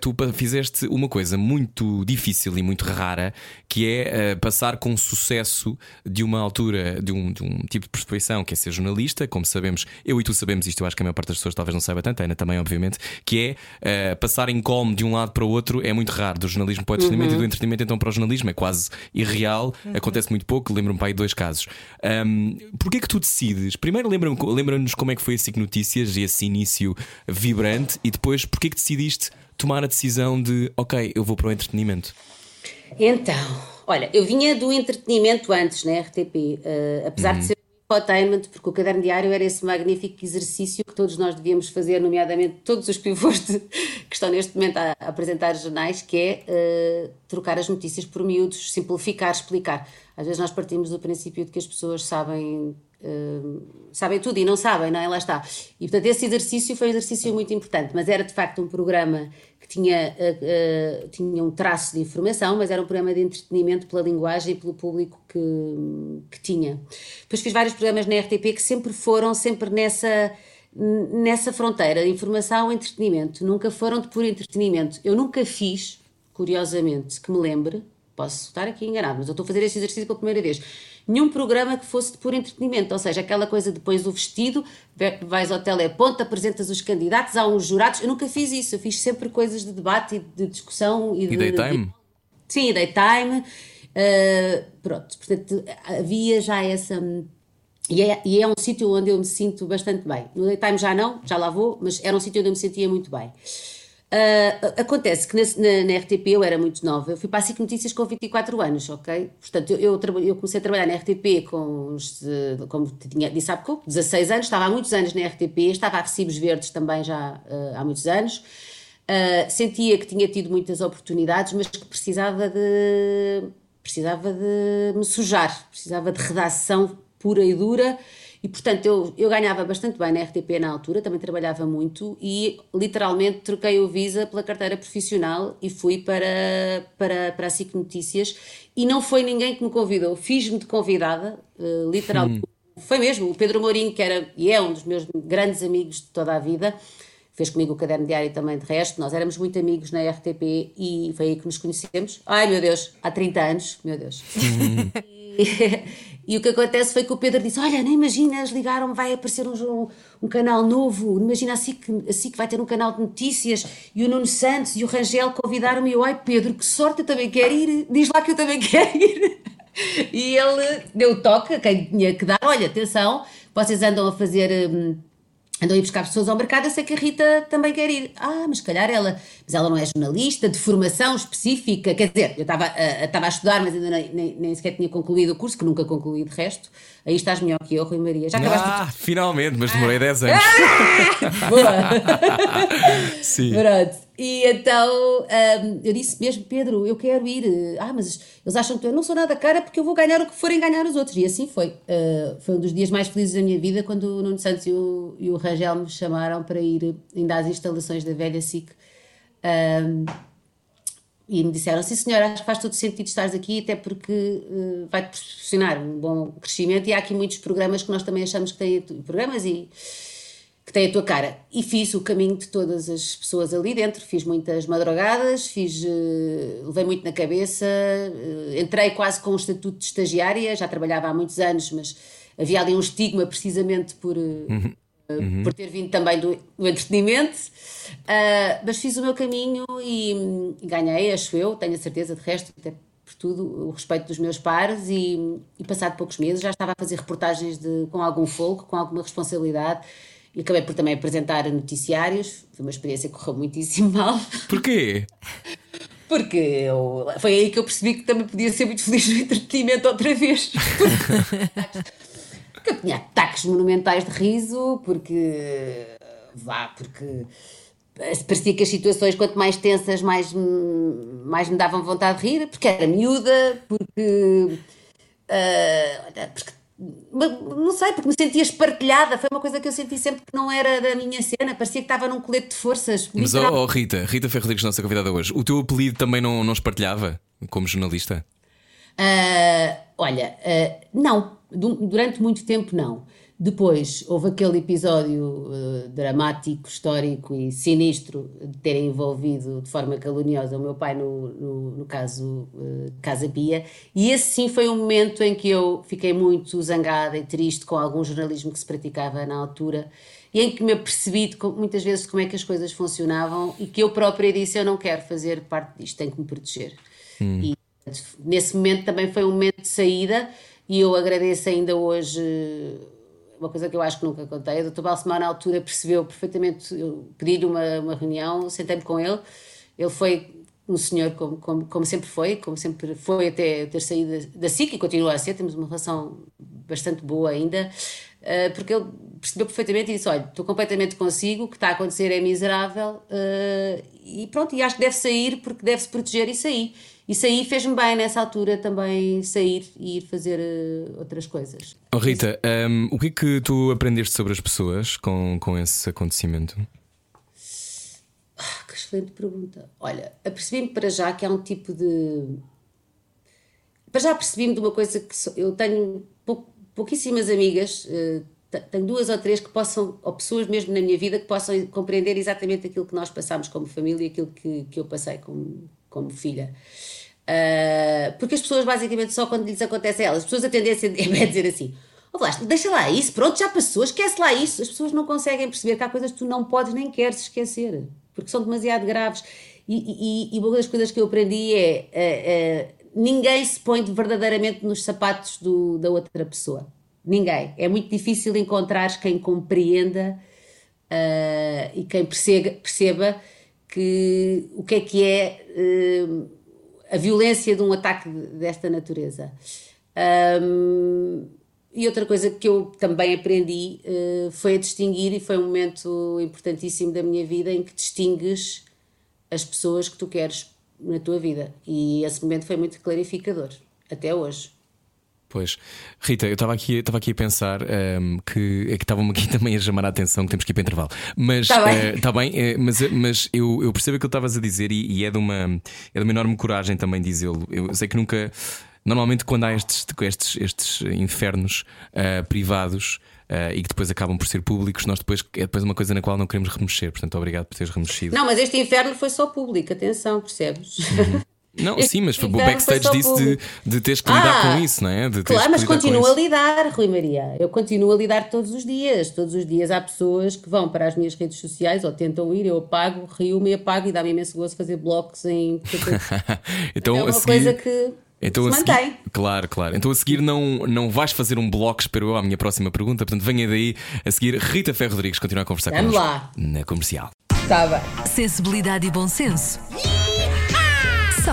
Tu fizeste uma coisa muito difícil e muito rara, que é ah, passar com sucesso de uma altura, de um, de um tipo de profissão que é ser jornalista. Como sabemos, eu e tu sabemos isto, eu acho que a maior parte das pessoas talvez não saiba tanto, a Ana também, obviamente, que é ah, passar em colme de um lado para o outro é muito raro. Do jornalismo para o entretenimento e do entretenimento então para o jornalismo é quase irreal, acontece muito pouco. Lembro-me para aí dois casos. Um, Porquê que tu decides? Primeiro lembra-nos como é que foi a SIC Notícias e esse início vibrante e depois porquê que decidiste tomar a decisão de ok, eu vou para o entretenimento. Então, olha, eu vinha do entretenimento antes na RTP, eh, apesar de ser um infotainment, porque o caderno diário era esse magnífico exercício que todos nós devíamos fazer, nomeadamente todos os pivôs de- que estão neste momento a, a apresentar jornais, que é eh, trocar as notícias por miúdos, simplificar, explicar. Às vezes nós partimos do princípio de que as pessoas sabem Uh, sabem tudo e não sabem, não é? Lá está. E portanto, esse exercício foi um exercício muito importante, mas era de facto um programa que tinha, uh, tinha um traço de informação, mas era um programa de entretenimento pela linguagem e pelo público que, que tinha. Depois fiz vários programas na RTP que sempre foram sempre nessa nessa fronteira, informação e entretenimento, nunca foram de puro entretenimento. Eu nunca fiz, curiosamente, que me lembre, posso estar aqui enganado, mas eu estou a fazer este exercício pela primeira vez. Nenhum programa que fosse de puro entretenimento, ou seja, aquela coisa de pões o vestido, vais ao teleponto, apresentas os candidatos, há uns jurados. Eu nunca fiz isso, eu fiz sempre coisas de debate e de discussão e de. E daytime? de- Sim, daytime. Uh, pronto, portanto, havia já essa. E é, e é um sítio onde eu me sinto bastante bem. No daytime já não, já lá vou, mas era um sítio onde eu me sentia muito bem. Uh, acontece que na, na, na RTP eu era muito nova, eu fui para a SIC Notícias com 24 anos, ok? Portanto, eu, eu, eu comecei a trabalhar na RTP com, uns, eh, como tinha, disse há pouco, 16 anos, estava há muitos anos na RTP, estava a Recibos Verdes também já eh, há muitos anos. Uh, sentia que tinha tido muitas oportunidades, mas que precisava de precisava de me sujar, precisava de redação pura e dura e portanto eu, eu ganhava bastante bem na RTP na altura, também trabalhava muito e literalmente troquei o Visa pela carteira profissional e fui para, para, para a SIC Notícias e não foi ninguém que me convidou, fiz-me de convidada, uh, literalmente. Foi mesmo, o Pedro Mourinho, que era e é um dos meus grandes amigos de toda a vida, fez comigo o caderno diário também de resto. Nós éramos muito amigos na RTP e foi aí que nos conhecemos. Ai meu Deus, há 30 anos, meu Deus. E, e o que acontece foi que o Pedro disse: Olha, nem imaginas, ligaram, vai aparecer um, um, canal novo. Imagina assim que, assim que vai ter um canal de notícias e o Nuno Santos e o Rangel convidaram-me. E eu, ai Pedro, que sorte, eu também quero ir. Diz lá que eu também quero ir. E ele deu toque a quem tinha que dar: Olha, atenção, vocês andam a fazer. hum, Andam a ir buscar pessoas ao mercado, eu sei que a Rita também quer ir. Ah, mas se calhar ela. Mas ela não é jornalista, de formação específica. Quer dizer, eu estava a, estava a estudar, mas ainda nem, nem, nem sequer tinha concluído o curso, que nunca concluí de resto. Aí estás melhor que eu, Rui Maria. Já acabaste Ah, finalmente, mas demorei 10 anos. de. Boa! Sim. Pronto. E então hum, eu disse mesmo, Pedro, eu quero ir. Ah, mas eles acham que eu não sou nada cara porque eu vou ganhar o que forem ganhar os outros. E assim foi. Uh, foi um dos dias mais felizes da minha vida quando o Nuno Santos e o, e o Rangel me chamaram para ir ainda às instalações da velha SIC. Um, e me disseram, sim senhora, acho que faz todo sentido estares aqui, até porque uh, vai-te proporcionar um bom crescimento e há aqui muitos programas que nós também achamos que têm programas e que têm a tua cara. E fiz o caminho de todas as pessoas ali dentro, fiz muitas madrugadas, fiz, uh, levei muito na cabeça, uh, entrei quase com um estatuto de estagiária, já trabalhava há muitos anos, mas havia ali um estigma precisamente por... Uh, Uhum. por ter vindo também do, do entretenimento, mas fiz o meu caminho e, e, ganhei, acho eu, tenho a certeza de resto, até por tudo, o respeito dos meus pares. E, e passado poucos meses já estava a fazer reportagens de, com algum folgo, com alguma responsabilidade e acabei por também apresentar noticiários, foi uma experiência que correu muitíssimo mal. Porquê? Porque eu, foi aí que eu percebi que também podia ser muito feliz no entretenimento outra vez. Porque eu tinha ataques monumentais de riso, porque. vá, porque parecia que as situações, quanto mais tensas, mais, mais me davam vontade de rir, porque era miúda, porque. Uh, porque não sei, porque me sentia espartilhada. Foi uma coisa que eu senti sempre que não era da minha cena. Parecia que estava num colete de forças. Mas, oh, oh, Rita, Rita Ferro Rodrigues, nossa convidada hoje, o teu apelido também não, não espartilhava como jornalista? Uh, olha, uh, não. Durante muito tempo, não. Depois houve aquele episódio uh, dramático, histórico e sinistro de terem envolvido de forma caluniosa o meu pai no, no, no caso uh, Casa Pia, e esse sim foi um momento em que eu fiquei muito zangada e triste com algum jornalismo que se praticava na altura e em que me apercebi de, muitas vezes como é que as coisas funcionavam e que eu própria disse: Eu não quero fazer parte disto, tenho que me proteger. Hum. E nesse momento também foi um momento de saída, e eu agradeço ainda hoje uma coisa que eu acho que nunca contei, o Dr. Balsemar na altura percebeu perfeitamente, eu pedi-lhe uma, uma reunião, sentei-me com ele, ele foi um senhor como, como, como, sempre foi, como sempre foi até ter saído da SIC e continua a ser, temos uma relação bastante boa ainda, uh, porque ele percebeu perfeitamente e disse, olha, estou completamente consigo, o que está a acontecer é miserável uh, e pronto, e acho que deve sair porque deve-se proteger e sair. Isso aí fez-me bem nessa altura também sair e ir fazer uh, outras coisas. Oh, Rita, um, o que é que tu aprendeste sobre as pessoas com, com esse acontecimento? Ah, que excelente pergunta. Olha, apercebi-me para já que há um tipo de. Para já percebi-me de uma coisa que eu tenho pou, pouquíssimas amigas, uh, tenho duas ou três que possam, ou pessoas mesmo na minha vida, que possam compreender exatamente aquilo que nós passamos como família e aquilo que, que eu passei como, como filha. Uh, porque as pessoas basicamente só quando lhes acontece a elas, as pessoas a tendência é dizer assim: oh, deixa lá isso, pronto, já passou, esquece lá isso. As pessoas não conseguem perceber que há coisas que tu não podes nem queres esquecer, porque são demasiado graves. E, e, e uma das coisas que eu aprendi é: uh, uh, ninguém se põe verdadeiramente nos sapatos do, da outra pessoa. Ninguém. É muito difícil encontrar quem compreenda e quem perceba, perceba que o que é que é uh, a violência de um ataque desta natureza. Um, e outra coisa que eu também aprendi uh, foi a distinguir, e foi um momento importantíssimo da minha vida em que distingues as pessoas que tu queres na tua vida. E esse momento foi muito clarificador, até hoje. Pois, Rita, eu estava aqui, aqui a pensar um, ehm, que, é que estavam aqui também a chamar a atenção que temos que ir para intervalo. Mas está bem, uh, tá bem uh, mas, mas eu, eu percebo o que estavas a dizer e, e, é, de uma, é de uma enorme coragem também dizê-lo. Eu sei que nunca. Normalmente, quando há estes, estes, estes infernos uh, privados e que depois acabam por ser públicos, nós depois é depois uma coisa na qual não queremos remexer. Portanto, obrigado por teres remexido. Não, mas este inferno foi só público, atenção, percebes? Uhum. Não, sim, mas o backstage disse de, de teres que lidar ah, com isso, não é? De claro, mas continuo a lidar, Rui Maria. Eu continuo a lidar todos os dias. Todos os dias há pessoas que vão para as minhas redes sociais ou tentam ir, eu apago, rio-me e apago e dá-me imenso gosto fazer blocos em. então, é uma seguir... coisa que. Então, se mantém. Seguir, claro, claro. Então a seguir não, não vais fazer um bloco, espero eu, à minha próxima pergunta. Portanto, venha daí a seguir Rita Ferro Rodrigues continuar a conversar Vamos lá. Na comercial. Tá bem. Sensibilidade e bom senso. Só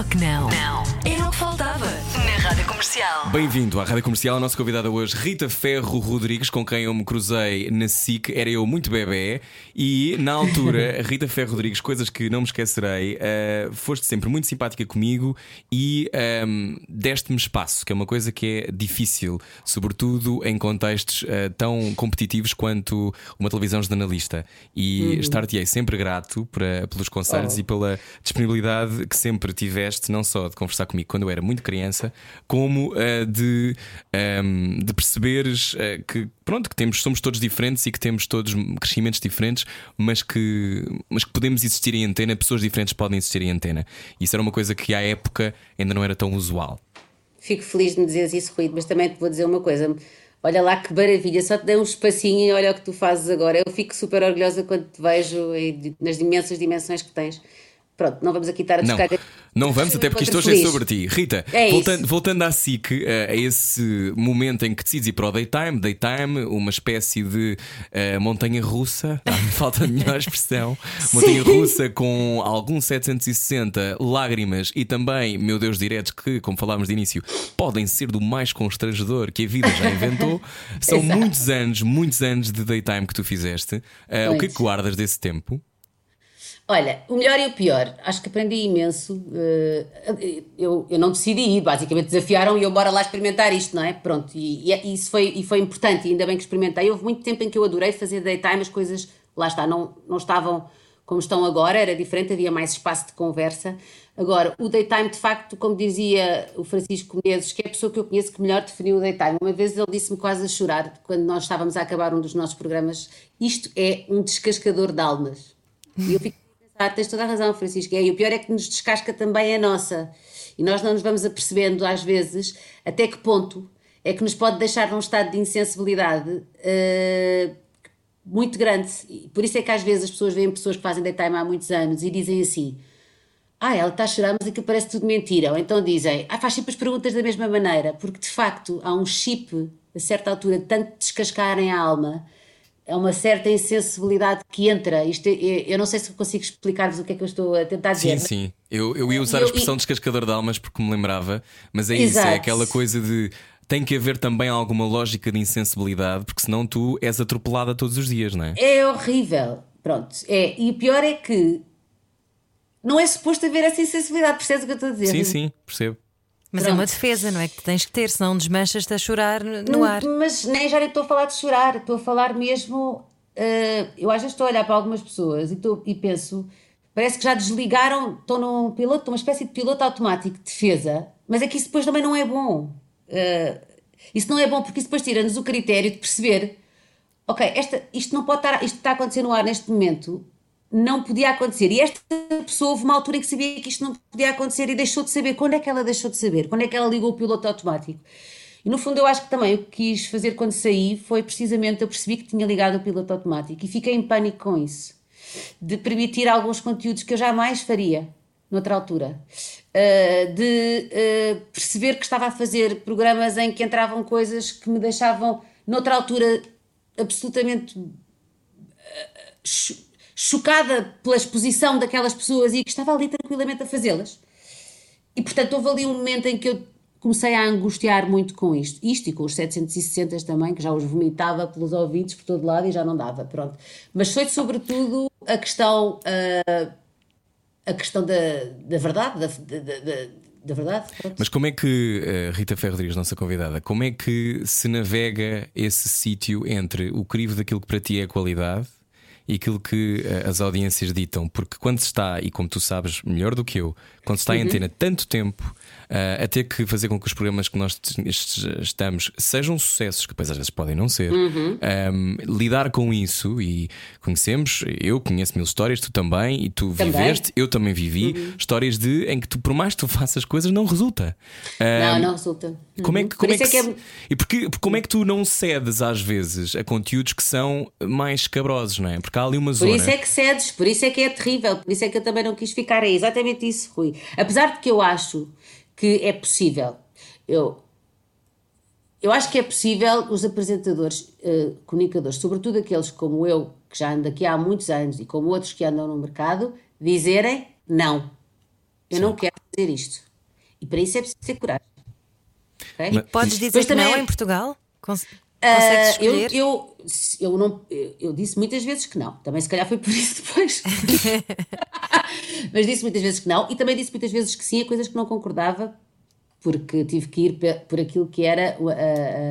que não. Não. Faltava na Rádio Comercial. Bem-vindo à Rádio Comercial. A nossa convidada hoje, Rita Ferro Rodrigues, com quem eu me cruzei na SIC. Era eu muito bebê. E na altura, Rita Ferro Rodrigues, coisas que não me esquecerei, uh, foste sempre muito simpática comigo e um, ehm, deste-me espaço, que é uma coisa que é difícil, sobretudo em contextos uh, tão competitivos quanto uma televisão jornalista. E uhum. estar-te-ei sempre grato para, pelos conselhos oh. e pela disponibilidade que sempre tive tiveste não só de conversar comigo quando era muito criança, como uh, de, um, ehm, de perceberes uh, que pronto, que temos, somos todos diferentes e que temos todos crescimentos diferentes, mas que, mas que podemos existir em antena, pessoas diferentes podem existir em antena. Isso era uma coisa que à época ainda não era tão usual. Fico feliz de me dizeres isso, Rui, mas também te vou dizer uma coisa. Olha lá que maravilha, só te dei um espacinho e olha o que tu fazes agora. Eu fico super orgulhosa quando te vejo nas imensas dimensões que tens. Pronto, não vamos aqui estar a. Não, não vamos, até porque isto hoje é sobre ti. Rita, é voltando, voltando à SIC, eh, a esse momento em que decides ir para o Daytime, Daytime, uma espécie de uh, montanha russa, falta de melhor expressão, montanha russa com algum 760 lágrimas e também, meu Deus, diretos que, como falámos de início, podem ser do mais constrangedor que a vida já inventou. São muitos anos, muitos anos de Daytime que tu fizeste. Uh, o que é que guardas desse tempo? Olha, o melhor e o pior. Acho que aprendi imenso. eh, Eu, eu não decidi ir, basicamente desafiaram e eu bora lá experimentar isto, não é? Pronto, e, e isso foi, e foi importante, e ainda bem que experimentei. Houve muito tempo em que eu adorei fazer daytime, as coisas, lá está, não, não estavam como estão agora, era diferente, havia mais espaço de conversa. Agora, o daytime, de facto, como dizia o Francisco Menezes, que é a pessoa que eu conheço que melhor definiu o daytime, uma vez ele disse-me quase a chorar, quando nós estávamos a acabar um dos nossos programas, isto é um descascador de almas. E eu fico a pensar, tens toda a razão, Francisco, é, e o pior é que nos descasca também a nossa. E nós não nos vamos apercebendo, às vezes, até que ponto é que nos pode deixar num estado de insensibilidade eh, muito grande. E por isso é que às vezes as pessoas veem pessoas que fazem daytime há muitos anos e dizem assim: Ah, ela está a chorar, mas aquilo parece tudo mentira. Ou então dizem: Ah, faz sempre as perguntas da mesma maneira, porque de facto há um chip, a certa altura, de tanto descascarem a alma, é uma certa insensibilidade que entra. Isto é- é- eu não sei se consigo explicar-vos o que é que eu estou a tentar dizer. Sim, sim. Eu, eu ia usar a Eu- expressão e- descascador de almas porque me lembrava, mas é isso, é Exato. aquela coisa de tem que haver também alguma lógica de insensibilidade, porque senão tu és atropelada todos os dias, não é? É horrível. Pronto. É. E o pior é que não é suposto haver essa insensibilidade, percebes o que eu estou a dizer? Sim, sim, percebo. Mas é Pronto. uma defesa, não é? Que tens que ter, senão desmanchas-te a chorar no ar. Mas nem já estou a falar de chorar, estou a falar mesmo. eh, eu às vezes estou a olhar para algumas pessoas e, estou- e penso, parece que já desligaram, estão num piloto, uma espécie de piloto automático de defesa, mas é que isso depois também não é bom. Eh, isso não é bom porque isso depois tira-nos o critério de perceber, ok, esta, isto não pode estar, isto está a acontecer no ar neste momento, não podia acontecer. E esta pessoa houve uma altura em que sabia que isto não podia acontecer e deixou de saber. Quando é que ela deixou de saber? Quando é que ela ligou o piloto automático? E no fundo eu acho que também o que quis fazer quando saí foi precisamente eu percebi que tinha ligado o piloto automático e fiquei em pânico com isso. De permitir alguns conteúdos que eu jamais faria noutra altura. Uh, de uh, perceber que estava a fazer programas em que entravam coisas que me deixavam noutra altura absolutamente cho- chocada pela exposição daquelas pessoas e que estava ali tranquilamente a fazê-las. E portanto houve ali um momento em que eu comecei a angustiar muito com isto. Isto e com os 760 também, que já os vomitava pelos ouvidos por todo lado e já não dava, pronto. Mas foi sobretudo a questão, ah, a questão da, da verdade, da, da, da, da verdade. pronto. Mas como é que, eh, Rita Rodrigues, nossa convidada, como é que se navega esse sítio entre o crivo daquilo que para ti é qualidade e aquilo que eh, as audiências ditam? Porque quando se está, e como tu sabes melhor do que eu, quando se está em antena tanto tempo, eh, a ter que fazer com que os programas que nós estamos sejam sucessos, que depois às vezes podem não ser, ehm, lidar com isso e conhecemos, eu conheço mil histórias, tu também, e tu Também. viveste, eu também vivi, histórias de em que tu, por mais que tu faças coisas, não resulta. Não, Ahm, não resulta. Como é Uhum. que, Por como é que, é que é- E porque, como é que tu não cedes às vezes a conteúdos que são mais escabrosos, não é? Porque há ali uma Por zona. isso é que cedes, por isso é que é terrível, por isso é que eu também não quis ficar. É exatamente isso, Rui. Apesar de que eu acho que é possível, eu, eu acho que é possível os apresentadores, eh, comunicadores, sobretudo aqueles como eu, que já ando aqui há muitos anos, e como outros que andam no mercado, dizerem não, eu não quero fazer isto. E para isso é preciso ter coragem. Ok? Mas- Podes dizer que não também- em Portugal? Cons- Ah, Consegues eu, escolher? eu, eu, não, eu, eu disse muitas vezes que não. Também se calhar foi por isso depois. Mas disse muitas vezes que não. E também disse muitas vezes que sim a coisas que não concordava, porque tive que ir por aquilo que era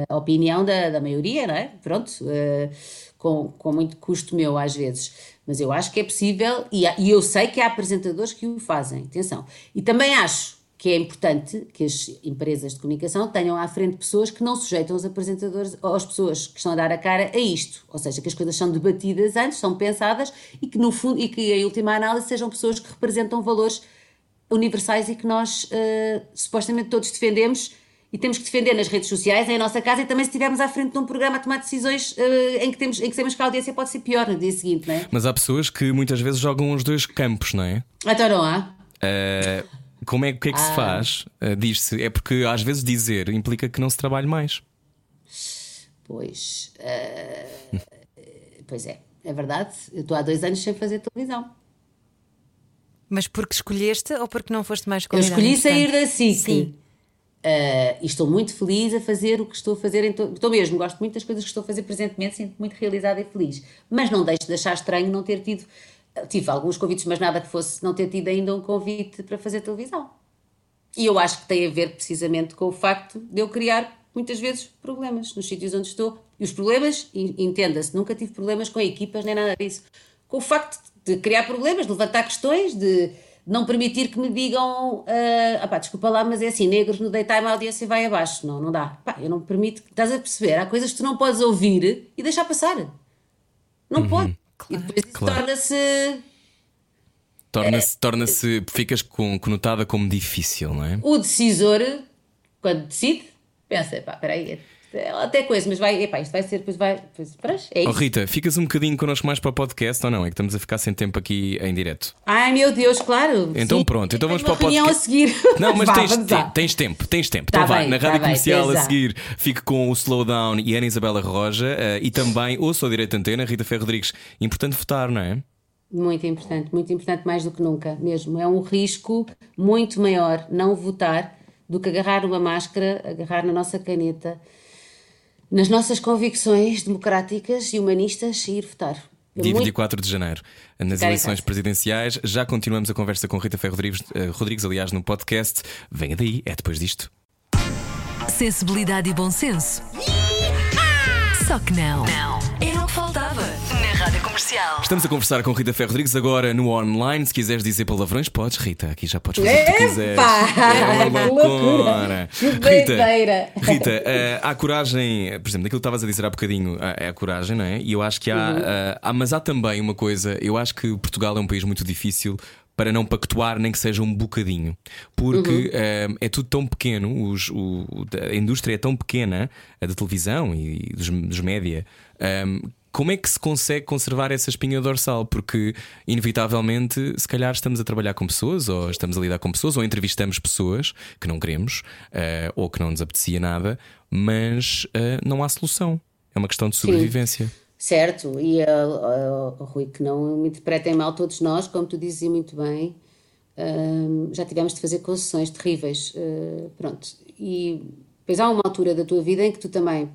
a, a opinião da, da maioria, não é? Pronto, eh, com, com muito custo meu às vezes. Mas eu acho que é possível e, e eu sei que há apresentadores que o fazem, atenção. E também acho que é importante que as empresas de comunicação tenham à frente pessoas que não sujeitam os apresentadores ou as pessoas que estão a dar a cara a isto. Ou seja, que as coisas são debatidas antes, são pensadas e que no fundo e que em última análise sejam pessoas que representam valores universais e que nós eh, supostamente todos defendemos e temos que defender nas redes sociais, em nossa casa e também se estivermos à frente de um programa a tomar decisões eh, em, que temos, em que sabemos que a audiência pode ser pior no dia seguinte, não é? Mas há pessoas que muitas vezes jogam os dois campos, não é? Então não há? Ah, como é, o que é que se faz? Ah, Diz-se, é porque às vezes dizer implica que não se trabalhe mais. Pois, eh, pois é, é verdade. Eu estou há dois anos sem fazer televisão. Mas porque escolheste ou porque não foste mais Eu convidada? escolhi sair da SIC. Sim. Eh, e estou muito feliz a fazer o que estou a fazer. Em to... Estou mesmo, gosto muito das coisas que estou a fazer presentemente, sinto-me muito realizada e feliz. Mas não deixo de achar estranho não ter tido tive alguns convites, mas nada que fosse não ter tido ainda um convite para fazer televisão. E eu acho que tem a ver precisamente com o facto de eu criar muitas vezes problemas nos sítios onde estou. E os problemas, entenda-se, nunca tive problemas com equipas nem nada disso. Com o facto de criar problemas, de levantar questões, de não permitir que me digam, uh, desculpa lá, mas é assim, negros no daytime a audiência vai abaixo. Não, não dá. Pá, eu não permito, estás a perceber? Há coisas que tu não podes ouvir e deixar passar. Não uhum, pode. Claro, e depois claro. torna-se. Torna-se, é, torna-se, ficas com, conotada como difícil, não é? O decisor, quando decide, pensa, pá, peraí, até coisa, mas vai, epá, isto vai ser, depois vai. Depois, pras, é oh, Rita, ficas um bocadinho connosco mais para o podcast ou não? É que estamos a ficar sem tempo aqui em direto. Ai meu Deus, claro. Então sim. pronto, então vamos para o podcast. a seguir. Não, mas Vá, tens, tens tempo, tens tempo. Tá então vai, na tá rádio comercial a seguir fico com o Slowdown e Ana Isabela Roja uh, e também ouço a Direito Antena, Rita Ferro Rodrigues. Importante votar, não é? Muito importante, muito importante, mais do que nunca, mesmo. É um risco muito maior não votar do que agarrar uma máscara, agarrar na nossa caneta nas nossas convicções democráticas e humanistas e ir votar. Dia muito... 24 de janeiro, nas eleições presidenciais. Já continuamos a conversa com Rita Ferro Rodrigues, uh, Rodrigues, aliás, no podcast. Venha daí, é depois disto. Sensibilidade e bom senso. Só que não. Não. Era o que faltava na Rádio Comercial. Estamos a conversar com Rita Ferro Rodrigues agora no online. Se quiseres dizer palavrões, podes, Rita. Aqui já podes fazer o que quiseres. É uma loucura. Rita, Rita uh, há coragem, por exemplo, daquilo que estavas a dizer há bocadinho, é a coragem, não é? E eu acho que há, uhum. uh, há, mas há também uma coisa. Eu acho que Portugal é um país muito difícil para não pactuar nem que seja um bocadinho. Porque uhum. uh, é tudo tão pequeno, os, o, a indústria é tão pequena, a da televisão e dos, dos média. Um, como é que se consegue conservar essa espinha dorsal? Porque, inevitavelmente, se calhar estamos a trabalhar com pessoas, ou estamos a lidar com pessoas, ou entrevistamos pessoas que não queremos, uh, ou que não nos apetecia nada, mas uh, não há solução. É uma questão de sobrevivência. Sim. Certo, e uh, uh, Rui, que não me interpretem mal todos nós, como tu dizia muito bem, uh, já tivemos de fazer concessões terríveis. Pronto, e depois há uma altura da tua vida em que tu também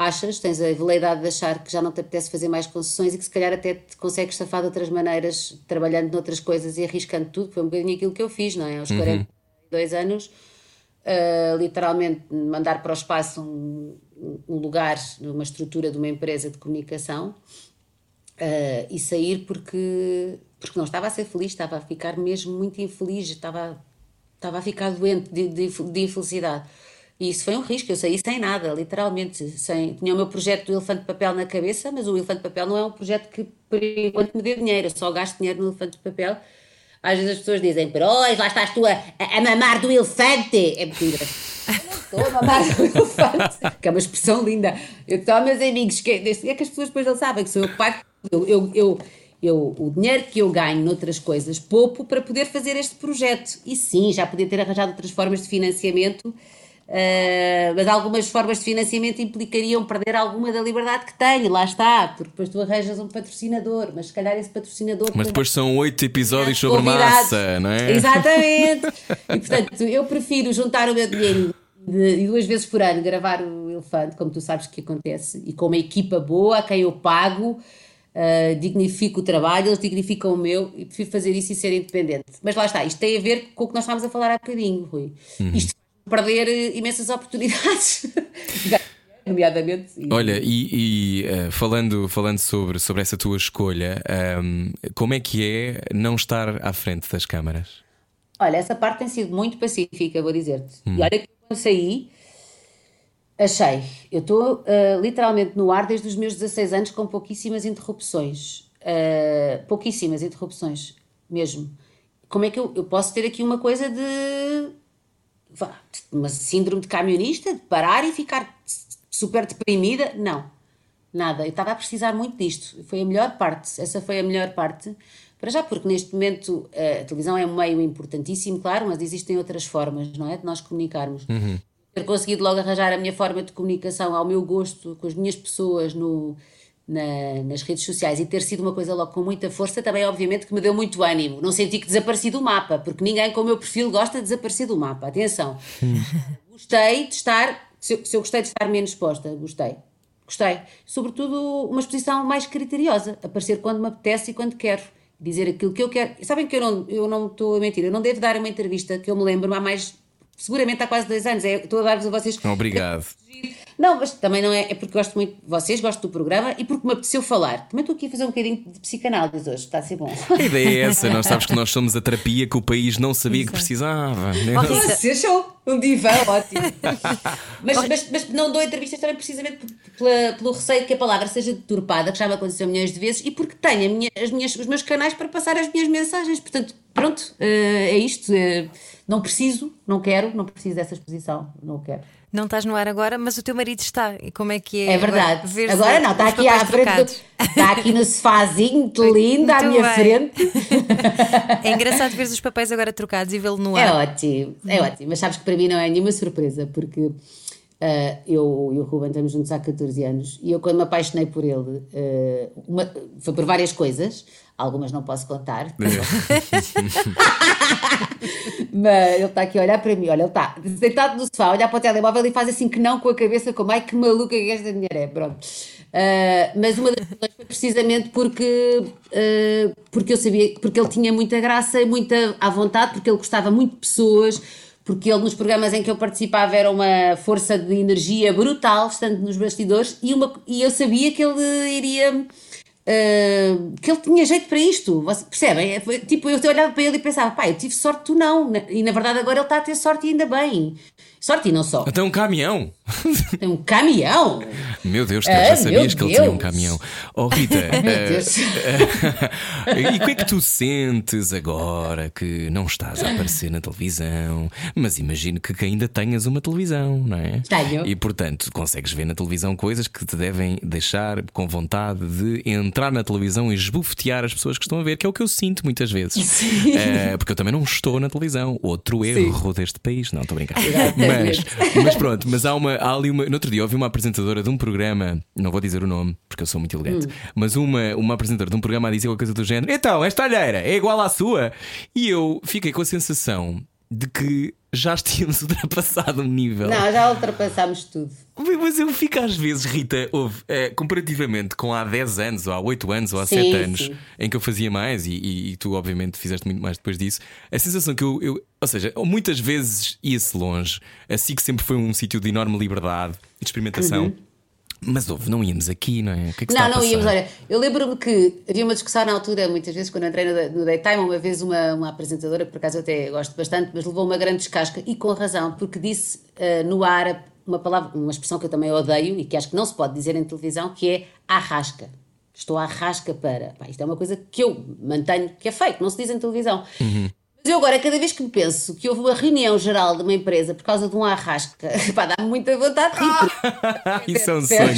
achas, tens a veleidade de achar que já não te apetece fazer mais concessões e que se calhar até te consegues safar de outras maneiras, trabalhando noutras coisas e arriscando tudo, foi um bocadinho aquilo que eu fiz, não é? Aos uhum. 42 anos, uh, literalmente mandar para o espaço um um lugar, numa estrutura de uma empresa de comunicação uh, e sair porque, porque não estava a ser feliz, estava a ficar mesmo muito infeliz, estava, estava a ficar doente de, de, de infelicidade. E isso foi um risco, eu saí sem nada, literalmente. Sem, tinha o meu projeto do elefante de papel na cabeça, mas o elefante de papel não é um projeto que, por enquanto, me dê dinheiro. Eu só gasto dinheiro no elefante de papel. Às vezes as pessoas dizem, pois, lá estás tu a, a mamar do elefante. É mentira. Estou a mamar o elefante, que é uma expressão linda. Eu estou, meus amigos, que, é que as pessoas depois não sabem que sou eu que pago. Eu, eu, eu, eu, o dinheiro que eu ganho noutras coisas poupo para poder fazer este projeto. E sim, já podia ter arranjado outras formas de financiamento, Uh, mas algumas formas de financiamento implicariam perder alguma da liberdade que tenho, lá está, porque depois tu arranjas um patrocinador, mas se calhar esse patrocinador. Mas depois são oito episódios sobre massa, não é? Exatamente. e portanto, eu prefiro juntar o meu dinheiro e duas vezes por ano gravar o Elefante, como tu sabes que acontece, e com uma equipa boa a quem eu pago. Uh, dignifico o trabalho, eles dignificam o meu e prefiro fazer isso e ser independente. Mas lá está, isto tem a ver com o que nós estávamos a falar há bocadinho, Rui. Uhum. Isto perder eh, imensas oportunidades. Nomeadamente. Olha, e, e uh, falando, falando sobre, sobre essa tua escolha, um, ehm, como é que é não estar à frente das câmaras? Olha, essa parte tem sido muito pacífica, vou dizer-te. Hum. E olha que eu saí, achei, eu estou uh, literalmente no ar desde os meus 16 anos com pouquíssimas interrupções. Uh, pouquíssimas interrupções, mesmo. Como é que eu, eu posso ter aqui uma coisa de uma síndrome de camionista, de parar e ficar super deprimida. Não, nada. Eu estava a precisar muito disto. Foi a melhor parte. Essa foi a melhor parte. Para já, porque neste momento a televisão é um meio importantíssimo, claro, mas existem outras formas, não é? De nós comunicarmos. Uhum. Ter conseguido logo arranjar a minha forma de comunicação ao meu gosto, com as minhas pessoas no, na, nas redes sociais e ter sido uma coisa logo com muita força, também obviamente que me deu muito ânimo. Não senti que desapareci do mapa, porque ninguém com o meu perfil gosta de desaparecer do mapa. Atenção. gostei de estar, se eu, se eu gostei de estar menos exposta, gostei. Gostei. Sobretudo uma exposição mais criteriosa, aparecer quando me apetece e quando quero. dizer aquilo que eu quero. Sabem que eu não, eu não estou a mentir, eu não devo dar uma entrevista que eu me lembro há mais, seguramente há quase dois anos. É, estou a dar-vos a vocês. Obrigado. Não, mas também não é, é porque gosto muito de vocês, gosto do programa e porque me apeteceu falar. Também estou aqui a fazer um bocadinho de psicanálise hoje, está a ser bom. A ideia é essa, nós sabes que nós somos a terapia que o país não sabia que precisava. né? Oh, Rita, Você achou um divã ótimo. mas, mas, mas não dou entrevistas também precisamente pela- pelo receio que a palavra seja deturpada, que já me aconteceu milhões de vezes, e porque tenho a minha- as minhas, os meus canais para passar as minhas mensagens. Portanto, pronto, eh, é isto. eh, não preciso, não quero, não preciso dessa exposição, não quero. Não estás no ar agora, mas o teu marido está. E como é que é? É verdade. Agora os não, está aqui à frente, do, está aqui no sofazinho, lindo, à minha bem. frente. É engraçado ver os papéis agora trocados e vê-lo no É ar. ótimo, é ótimo. Mas sabes que para mim não é nenhuma surpresa, porque ah, eu e o Ruben estamos juntos há 14 anos e eu, quando me apaixonei por ele, ah, uma- foi por várias coisas, algumas não posso contar. Mas ele está aqui a olhar para mim, olha, ele está deitado no sofá, a olhar para o telemóvel e faz assim que não com a cabeça, como ai que maluca que esta mulher é. Pronto. Ah, mas uma das razões foi precisamente porque, porque eu sabia, porque ele tinha muita graça e muita à vontade, porque ele gostava muito de pessoas, porque ele nos programas em que eu participava era uma força de energia brutal, estando nos bastidores, e, uma, e eu sabia que ele iria. Uh, que ele tinha jeito para isto, Vocês percebem? É, foi- Tipo, eu olhava para ele e pensava, pá, eu tive sorte, tu não, e na verdade agora ele está a ter sorte e ainda bem. Sorte e não só. Até um caminhão. Tem um caminhão. Meu Deus, tu Ah, já sabias meu que ele tinha um caminhão. Oh, Rita, Meu eh, Deus. e o que é que tu sentes agora que não estás a aparecer na televisão? Mas imagino que, que ainda tenhas uma televisão, não é? Tenho. E portanto, consegues ver na televisão coisas que te devem deixar com vontade de entrar na televisão e esbufetear as pessoas que estão a ver, que é o que eu sinto muitas vezes. Eh, porque eu também não estou na televisão. Outro erro deste país. Não, estou a brincar. Mas, mas pronto, mas há, uma, há ali uma. No outro dia ouvi uma apresentadora de um programa, não vou dizer o nome porque eu sou muito elegante, mas uma, uma apresentadora de um programa a dizer uma coisa do género: então, esta alheira é igual à sua. E eu fiquei com a sensação de que já tínhamos ultrapassado um nível. Não, já ultrapassámos tudo. Mas eu fico às vezes, Rita, ouve, eh, comparativamente com há 10 anos, ou há 8 anos, ou há Sim, 7 anos, sim. em que eu fazia mais, e, e- e tu, obviamente, fizeste muito mais depois disso, a sensação que eu. eu- ou seja, muitas vezes ia-se longe, assim que sempre foi um sítio de enorme liberdade e de experimentação. Mas houve, não íamos aqui, não é? Que é que Uhum. Não, não íamos, olha, eu lembro-me que havia uma discussão na altura, muitas vezes, quando entrei no, no Daytime, uma vez uma, uma apresentadora, que por acaso eu até gosto bastante, mas levou uma grande descasca, e com razão, porque disse eh, no ar uma palavra, uma expressão que eu também odeio e que acho que não se pode dizer em televisão, que é arrasca. Estou à rasca para. Pá, isto é uma coisa que eu mantenho que é feito, não se diz em televisão. Mas eu agora, cada vez que me penso que houve uma reunião geral de uma empresa por causa de um arrasca, pá, dá-me muita vontade de rir. Isso é um sonho.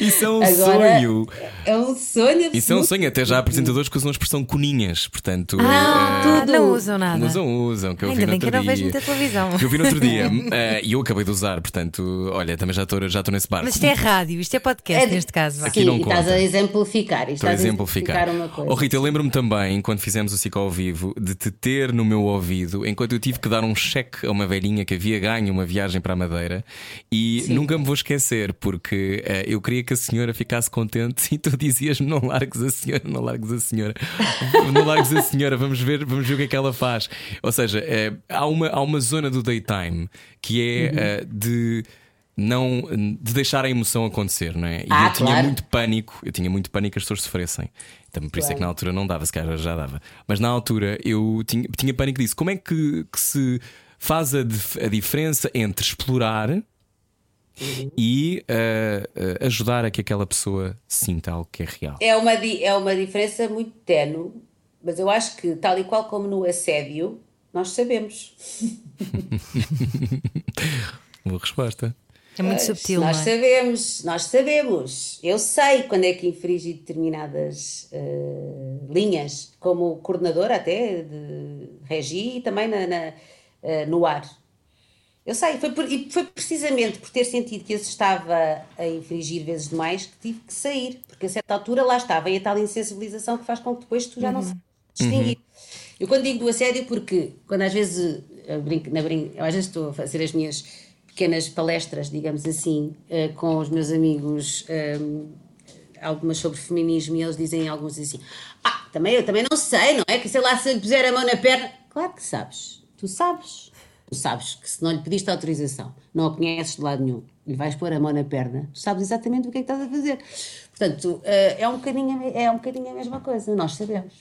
Isso é um Agora, sonho. É um sonho Isso é um absoluto. sonho. Até já há apresentadores que usam a expressão coninhas, portanto. Ah, tudo. Não usam nada. Usam, usam, que eu Ainda vi no bem que outro eu não vejo dia. muita televisão. Que eu vi no outro dia eh, e eu acabei de usar, portanto, olha, também já estou já estou nesse barco. Mas isto é rádio, isto é podcast É neste caso. vá. Aqui Sim, não e estás conta. a exemplificar. Estou a exemplificar. uma coisa. Oh, Rita, eu lembro-me também, quando fizemos o ciclo ao vivo, de te ter no meu ouvido, enquanto eu tive que dar um cheque a uma velhinha que havia ganho uma viagem para a Madeira, e nunca me vou esquecer, porque eh, eu queria que a senhora ficasse contente e tu dizias-me: não largues a senhora, não largues a senhora, não largues a senhora, vamos ver, vamos ver o que é que ela faz. Ou seja, eh, há, uma, há uma zona do daytime que é eh, de. Não, de deixar a emoção acontecer, não é? E Ah, eu tinha claro. muito pânico, eu tinha muito pânico que as pessoas sofressem. Também por isso é que na altura não dava, se calhar já dava. Mas na altura eu tinha, tinha pânico disso. Como é que, que se faz a, dif- a diferença entre explorar e ah, ah, ajudar a que aquela pessoa sinta algo que é real? É uma, é uma diferença muito tenue, mas eu acho que, tal e qual como no assédio, nós sabemos. Boa resposta. É muito subtil, nós é? sabemos, nós sabemos. Eu sei quando é que infringi determinadas eh, linhas, como coordenadora até de regi e também na, na, eh, no ar. Eu sei, foi, por- e foi precisamente por ter sentido que eu estava a infringir vezes demais que tive que sair, porque a certa altura lá estava e a tal insensibilização que faz com que depois tu já não sabes distinguir. Eu quando digo do assédio, porque quando às vezes, eu brinco, na brin... eu às vezes estou a fazer as minhas pequenas palestras, digamos assim, eh, com os meus amigos, ehm, algumas sobre feminismo, e eles dizem, alguns assim: Ah, também eu também não sei, não é? Que sei lá se lhe puser a mão na perna. Claro que sabes. Tu sabes. Tu sabes que se não lhe pediste autorização, não a conheces de lado nenhum, lhe vais pôr a mão na perna, tu sabes exatamente o que é que estás a fazer. Portanto, eh, é um bocadinho, é um bocadinho a mesma coisa, nós sabemos.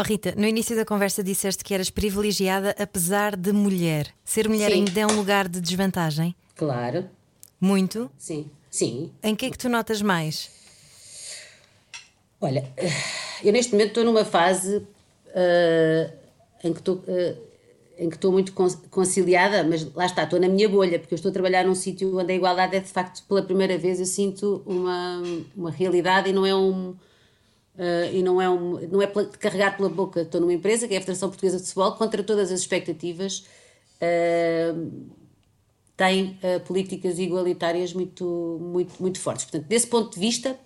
Oh Rita, no início da conversa disseste que eras privilegiada apesar de mulher. Ser mulher Sim. ainda é um lugar de desvantagem? Claro, Muito? sim, sim. Em que é que tu notas mais? Olha, eu neste momento estou numa fase eh, em que estou. eh, em que estou muito con- conciliada, mas lá está, estou na minha bolha, porque eu estou a trabalhar num sítio onde a igualdade é de facto pela primeira vez eu sinto uma, uma realidade e não é um eh, e não é um, não é carregado pela boca. Estou numa empresa que é a Federação Portuguesa de Futebol, contra todas as expectativas, eh, tem eh, políticas igualitárias muito, muito, muito fortes. Portanto, desse ponto de vista,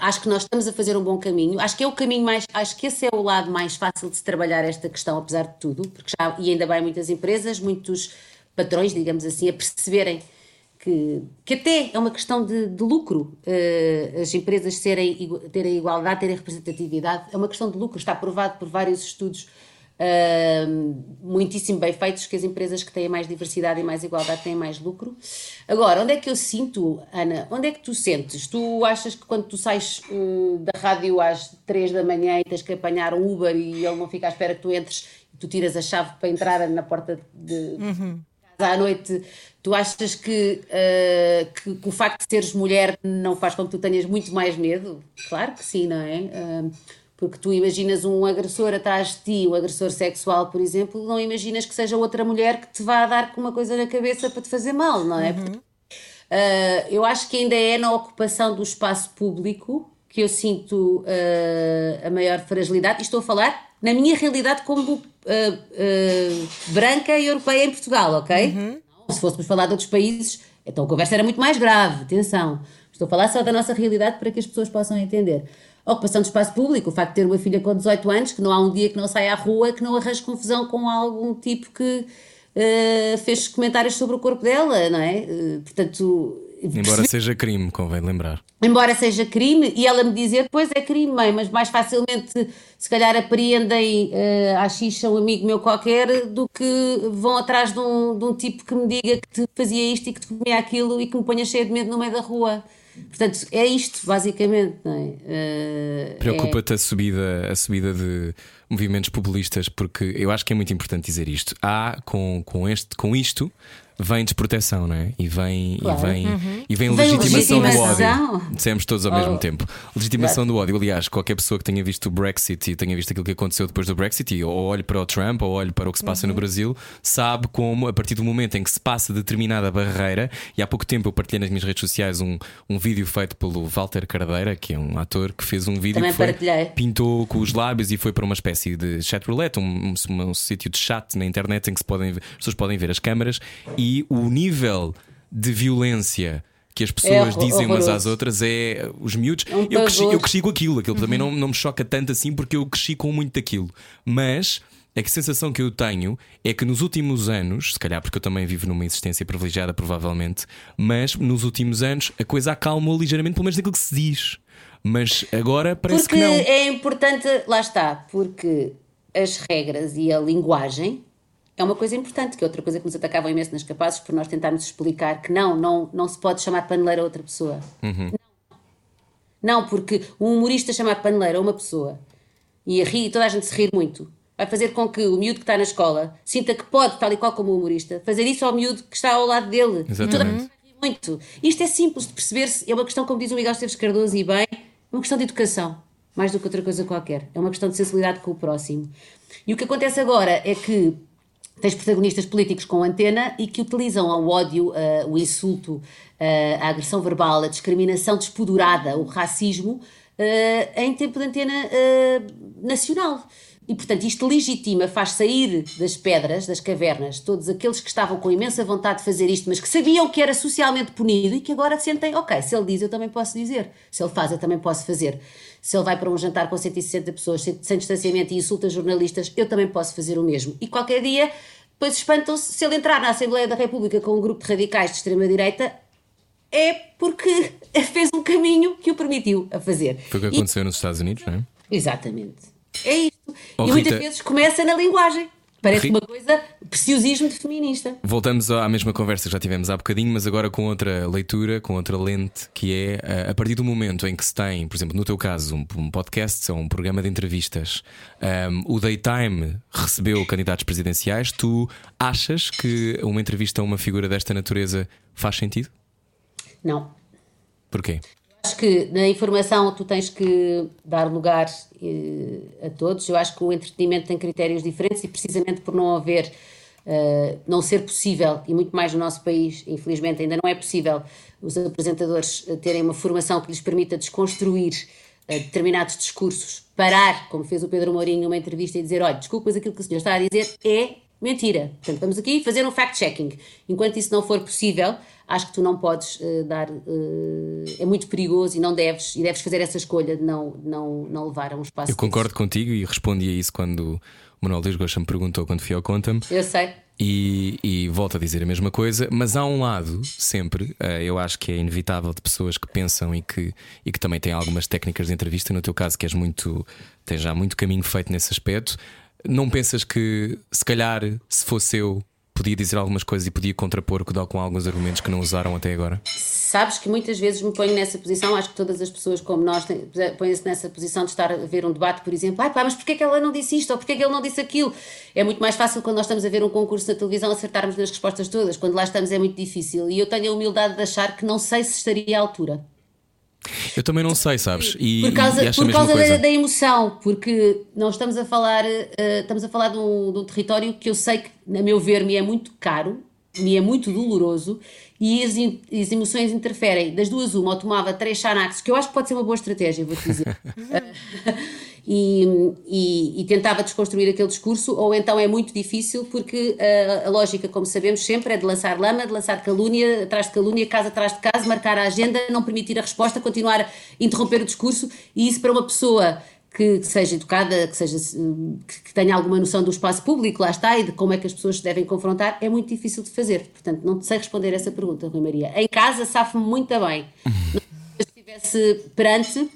acho que nós estamos a fazer um bom caminho. Acho que é o caminho mais. Acho que esse é o lado mais fácil de se trabalhar esta questão, apesar de tudo, porque já, e ainda bem, muitas empresas, muitos patrões, digamos assim, a perceberem que, que até é uma questão de, de lucro eh, as empresas serem, terem igualdade, terem representatividade, é uma questão de lucro, está provado por vários estudos hum, muitíssimo bem feitos que as empresas que têm mais diversidade e mais igualdade têm mais lucro. Agora, onde é que eu sinto, Ana? Onde é que tu sentes? Tu achas que quando tu sais eh, da rádio às 3 da manhã e tens que apanhar um Uber e ele não fica à espera que tu entres tu tiras a chave para entrar na porta de casa à noite, tu achas que, eh, que, que o facto de seres mulher não faz com que tu tenhas muito mais medo? Claro que sim, não é? Ah, porque tu imaginas um agressor atrás de ti, um agressor sexual, por exemplo, não imaginas que seja outra mulher que te vá dar com uma coisa na cabeça para te fazer mal, não é? Portanto, ah, eu acho que ainda é na ocupação do espaço público que eu sinto ah, a maior fragilidade, e estou a falar na minha realidade como ah, ah, branca e europeia em Portugal, ok? Se fôssemos falar de outros países, então a conversa era muito mais grave, atenção. Estou a falar só da nossa realidade para que as pessoas possam entender. A ocupação do espaço público, o facto de ter uma filha com 18 anos, que não há um dia que não saia à rua, que não arranje confusão com algum tipo que eh, fez comentários sobre o corpo dela, não é? Eh, portanto, Embora seja crime, convém lembrar. embora seja crime, e ela me dizer, pois é crime, mãe, mas mais facilmente se calhar apreendem uh, à xixa um amigo meu qualquer do que vão atrás de um, de um tipo que me diga que te fazia isto e que te comia aquilo e que me ponha cheio de medo no meio da rua. Portanto, é isto, basicamente, é? Uh, Preocupa-te a subida, a subida de movimentos populistas, porque eu acho que é muito importante dizer isto. Há com, com, este, com isto vem desproteção, não é? E vem, Claro. e vem, e vem Uhum. Vem legitimação, do legitimação. ódio. Dissemos todos ao Oh. mesmo tempo. Legitimação do ódio. Aliás, qualquer pessoa que tenha visto o Brexit e tenha visto aquilo que aconteceu depois do Brexit, e ou olhe para o Trump ou olhe para o que se passa Uhum. no Brasil, sabe como, a partir do momento em que se passa determinada barreira, e há pouco tempo eu partilhei nas minhas redes sociais um, um vídeo feito pelo Walter Cardeira, que é um ator que fez um vídeo Também que foi, partilhei. pintou com os lábios e foi para uma espécie de chat roulette, um, um, um sítio de chat na internet em que se podem, as pessoas podem ver as câmaras e o nível de violência que as pessoas horror- dizem umas às outras é os miúdos. É um eu, cresci, eu cresci com aquilo, aquilo também não, não me choca tanto assim porque eu cresci com muito daquilo. Mas a sensação que eu tenho é que nos últimos anos, se calhar porque eu também vivo numa existência privilegiada, provavelmente, mas nos últimos anos a coisa acalmou ligeiramente, pelo menos daquilo que se diz. Mas agora parece Porque que não. é importante, lá está, porque as regras e a linguagem é uma coisa importante, que é outra coisa que nos atacavam imenso nas capazes por nós tentarmos explicar que não, não, não se pode chamar paneleira a outra pessoa. Não. não, porque um humorista chamar paneleira a uma pessoa e a rir, toda a gente se rir muito, vai fazer com que o miúdo que está na escola sinta que pode, tal e qual como o humorista, fazer isso ao miúdo que está ao lado dele. Toda a Exatamente. muito. Isto é simples de perceber-se, é uma questão, como diz o Miguel Esteves Cardoso, e bem, é uma questão de educação, mais do que outra coisa qualquer. É uma questão de sensibilidade com o próximo. E o que acontece agora é que tens protagonistas políticos com antena e que utilizam o ódio, eh, o insulto, eh, a agressão verbal, a discriminação despodurada, o racismo, eh, em tempo de antena nacional. E, portanto, isto legitima, faz sair das pedras, das cavernas, todos aqueles que estavam com imensa vontade de fazer isto, mas que sabiam que era socialmente punido e que agora sentem, ok, se ele diz, eu também posso dizer. Se ele faz, eu também posso fazer. Se ele vai para um jantar com 160 pessoas, sem, sem distanciamento e insulta jornalistas, eu também posso fazer o mesmo. E qualquer dia, depois espantam-se, se ele entrar na Assembleia da República com um grupo de radicais de extrema-direita, é porque fez um caminho que o permitiu a fazer. Foi o que E- aconteceu nos Estados Unidos, não é? Exatamente. É isto. Oh, e muitas Rita. vezes começa na linguagem. Parece uma coisa, preciosismo de feminista. Voltamos à mesma conversa que já tivemos há bocadinho, mas agora com outra leitura, com outra lente, que é eh, a partir do momento em que se tem, por exemplo, no teu caso, um, um podcast ou um programa de entrevistas, ehm, o Daytime recebeu candidatos presidenciais, tu achas que uma entrevista a uma figura desta natureza faz sentido? Não. Porquê? Acho que na informação tu tens que dar lugar eh, a todos. Eu acho que o entretenimento tem critérios diferentes e precisamente por não haver, eh, não ser possível, e muito mais no nosso país, infelizmente ainda não é possível, os apresentadores eh, terem uma formação que lhes permita desconstruir determinados discursos, parar, como fez o Pedro Mourinho numa entrevista e dizer, olha, desculpa, mas aquilo que o senhor está a dizer é mentira. Portanto, vamos aqui fazer um fact-checking. Enquanto isso não for possível, acho que tu não podes eh, dar. eh, é muito perigoso e não deves, e deves fazer essa escolha de não, não, não levar a um espaço. Eu concordo contigo e respondi a isso quando o Manuel Luís Gosta me perguntou quando fui ao Conta-me. desses. Eu sei. E, e volto a dizer a mesma coisa, mas há um lado, sempre, eh, eu acho que é inevitável de pessoas que pensam e que, e que também têm algumas técnicas de entrevista. No teu caso, que és muito, tens já muito caminho feito nesse aspecto, não pensas que se calhar, se fosse eu, podia dizer algumas coisas e podia contrapor com alguns argumentos que não usaram até agora? Sabes que muitas vezes me ponho nessa posição, acho que todas as pessoas como nós põem-se nessa posição de estar a ver um debate, por exemplo, ai pá, mas porquê que ela não disse isto ou porquê que ele não disse aquilo? É muito mais fácil quando nós estamos a ver um concurso na televisão acertarmos nas respostas todas, quando lá estamos é muito difícil e eu tenho a humildade de achar que não sei se estaria à altura. Eu também não sei, sabes? E, por causa, e por causa da, da emoção, porque nós estamos a falar, eh, estamos a falar de um, de um território que eu sei que, a meu ver, me é muito caro, me é muito doloroso e as, as emoções interferem. Das duas, uma, ou tomava três Xanax, que eu acho que pode ser uma boa estratégia, vou-te dizer. E, e- e tentava desconstruir aquele discurso, ou então é muito difícil, porque a, a lógica, como sabemos sempre, é de lançar lama, de lançar calúnia atrás de calúnia, casa atrás de casa, marcar a agenda, não permitir a resposta, continuar a interromper o discurso, e isso para uma pessoa que, seja educada, que, seja, que, tenha alguma noção do espaço público, lá está, e de como é que as pessoas se devem confrontar, é muito difícil de fazer. Portanto, não sei responder essa pergunta, Rui Maria. Em casa, safo-me muito bem. Se estivesse perante,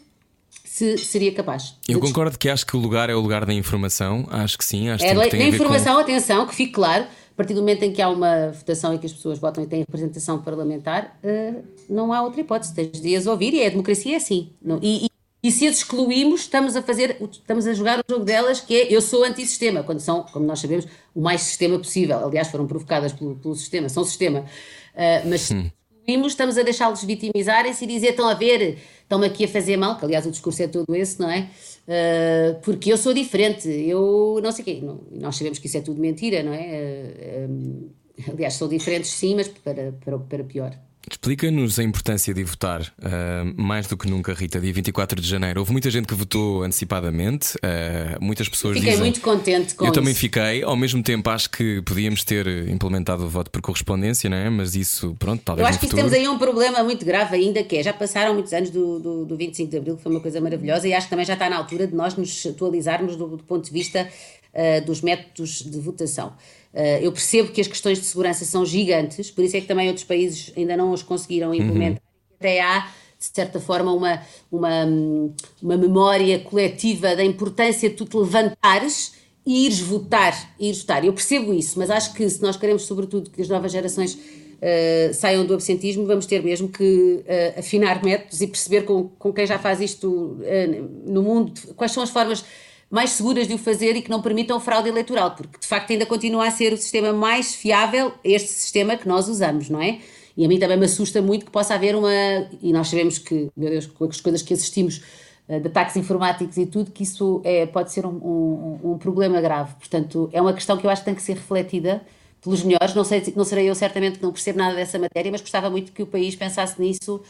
se, seria capaz. Eu concordo que acho que o lugar é o lugar da informação, acho que sim, acho é, que da tem a ver com- informação, atenção, que fique claro, a partir do momento em que há uma votação e que as pessoas votam e têm representação parlamentar, eh, não há outra hipótese. Tens de as ouvir e a democracia é assim. Não- e, e- e se as excluímos, estamos a fazer, estamos a jogar o jogo delas, que é eu sou antissistema, quando são, como nós sabemos, o mais sistema possível. Aliás, foram provocadas pelo, pelo sistema, são sistema. Eh, mas se estamos a deixá-los vitimizarem-se e dizer estão a ver, estão-me aqui a fazer mal, que aliás o discurso é todo esse, não é? Uh, porque eu sou diferente, eu não sei o quê. Não, nós sabemos que isso é tudo mentira, não é? Uh, um, aliás, são diferentes sim, mas para, para, para pior. Explica-nos a importância de votar, ah, mais do que nunca, Rita, dia 24 de janeiro. Houve muita gente que votou antecipadamente, ah, muitas pessoas Fiquei dizem. muito contente com Eu também isso. fiquei, ao mesmo tempo acho que podíamos ter implementado o voto por correspondência, não é? Mas isso, pronto, talvez Eu acho que futuro. temos aí um problema muito grave ainda, que é, já passaram muitos anos do, do, do 25 de Abril, que foi uma coisa maravilhosa, e acho que também já está na altura de nós nos atualizarmos do, do ponto de vista ah, dos métodos de votação. Ah, eu percebo que as questões de segurança são gigantes, por isso é que também outros países ainda não os conseguiram implementar. Até há, de certa forma, uma, uma, uma memória coletiva da importância de tu te levantares e ires votar, e ires votar. Eu percebo isso, mas acho que se nós queremos, sobretudo, que as novas gerações uh, saiam do absentismo, vamos ter mesmo que uh, afinar métodos e perceber com, com quem já faz isto uh, no mundo quais são as formas mais seguras de o fazer e que não permitam fraude eleitoral, porque de facto ainda continua a ser o sistema mais fiável, este sistema que nós usamos, não é? E a mim também me assusta muito que possa haver uma. E nós sabemos que, meu Deus, com as coisas que assistimos eh, de ataques informáticos e tudo, que isso é, pode ser um, um, um, problema grave. Portanto, é uma questão que eu acho que tem que ser refletida pelos melhores. Não, sei, não serei eu certamente que não percebo nada dessa matéria, mas gostava muito que o país pensasse nisso.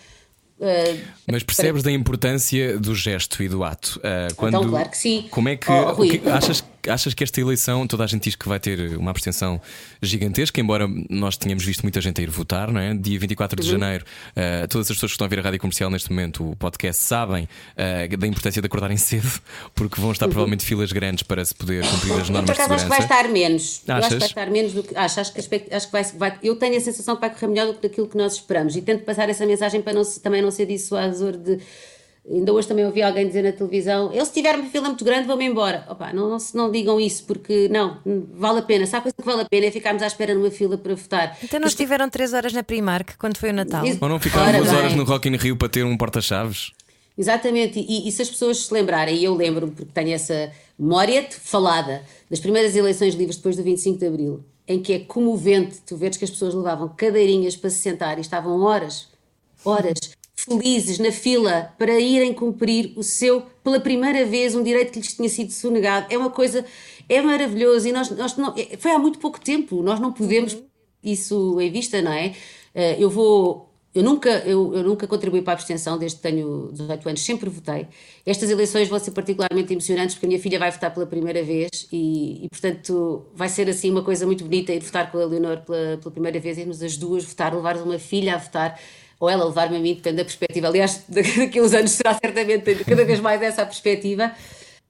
Uh, mas percebes para... da importância do gesto e do ato? Uh, quando, então, claro que sim. Como é que, oh, que achas, achas que esta eleição, toda a gente diz que vai ter uma abstenção gigantesca, embora nós tenhamos visto muita gente a ir votar, não é? Dia 24 de uhum. janeiro, uh, todas as pessoas que estão a ver a rádio comercial neste momento, o podcast, sabem da importância de acordarem cedo, porque vão estar uhum. provavelmente filas grandes para se poder cumprir as normas de acho que vai estar menos. Achas? Eu acho que vai estar menos do que. Acho, acho que, acho que vai, vai, Eu tenho a sensação que vai correr melhor do que aquilo que nós esperamos e tento passar essa mensagem para não, também não ser dissuasor de Ainda hoje também ouvi alguém dizer na televisão: eu se tiver uma fila muito grande vou-me embora. Opa, não, não, não digam isso, porque não, vale a pena. Se há coisa que vale a pena é ficarmos à espera numa fila para votar. Então não estiveram três horas na Primark quando foi o Natal? Isso- Ou não ficaram Ora duas bem. horas no Rock in Rio para ter um porta-chaves? Exatamente, e, e se as pessoas se lembrarem, e eu lembro-me porque tenho essa memória falada das primeiras eleições livres depois do 25 de Abril, em que é comovente tu veres que as pessoas levavam cadeirinhas para se sentar e estavam horas, horas, felizes na fila para irem cumprir o seu, pela primeira vez, um direito que lhes tinha sido sonegado. É uma coisa, é maravilhoso e nós, nós não, é- foi há muito pouco tempo, nós não podemos ter isso em vista, não é? Eh, Eu vou eu nunca, eu, eu nunca contribuí para a abstenção desde que tenho 18 anos, sempre votei. Estas eleições vão ser particularmente emocionantes porque a minha filha vai votar pela primeira vez e, e, portanto, vai ser assim uma coisa muito bonita ir votar com a Leonor pela, pela primeira vez, irmos as duas votar, levar uma filha a votar, ou ela levar-me a mim, depende da perspectiva. Aliás, daqui a uns anos será certamente cada vez mais essa a perspectiva.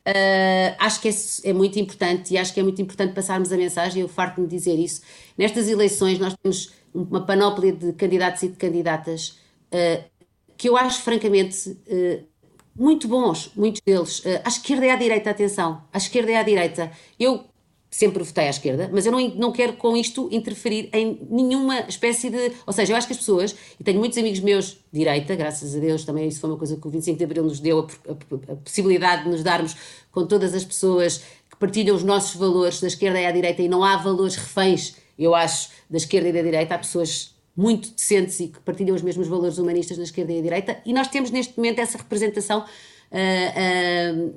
Uh, acho que é, é muito importante e acho que é muito importante passarmos a mensagem, eu farto-me dizer isso. Nestas eleições nós temos uma panóplia de candidatos e de candidatas uh, que eu acho francamente uh, muito bons, muitos deles. À esquerda e à direita, atenção, à esquerda e à direita. Eu sempre votei à esquerda, mas eu não, não quero com isto interferir em nenhuma espécie de. Ou seja, eu acho que as pessoas, e tenho muitos amigos meus direita, graças a Deus, também isso foi uma coisa que o 25 de Abril nos deu, a, a, a possibilidade de nos darmos com todas as pessoas que partilham os nossos valores da esquerda e à direita, e não há valores reféns, eu acho, da esquerda e da direita, há pessoas muito decentes e que partilham os mesmos valores humanistas na esquerda e à direita, e nós temos neste momento essa representação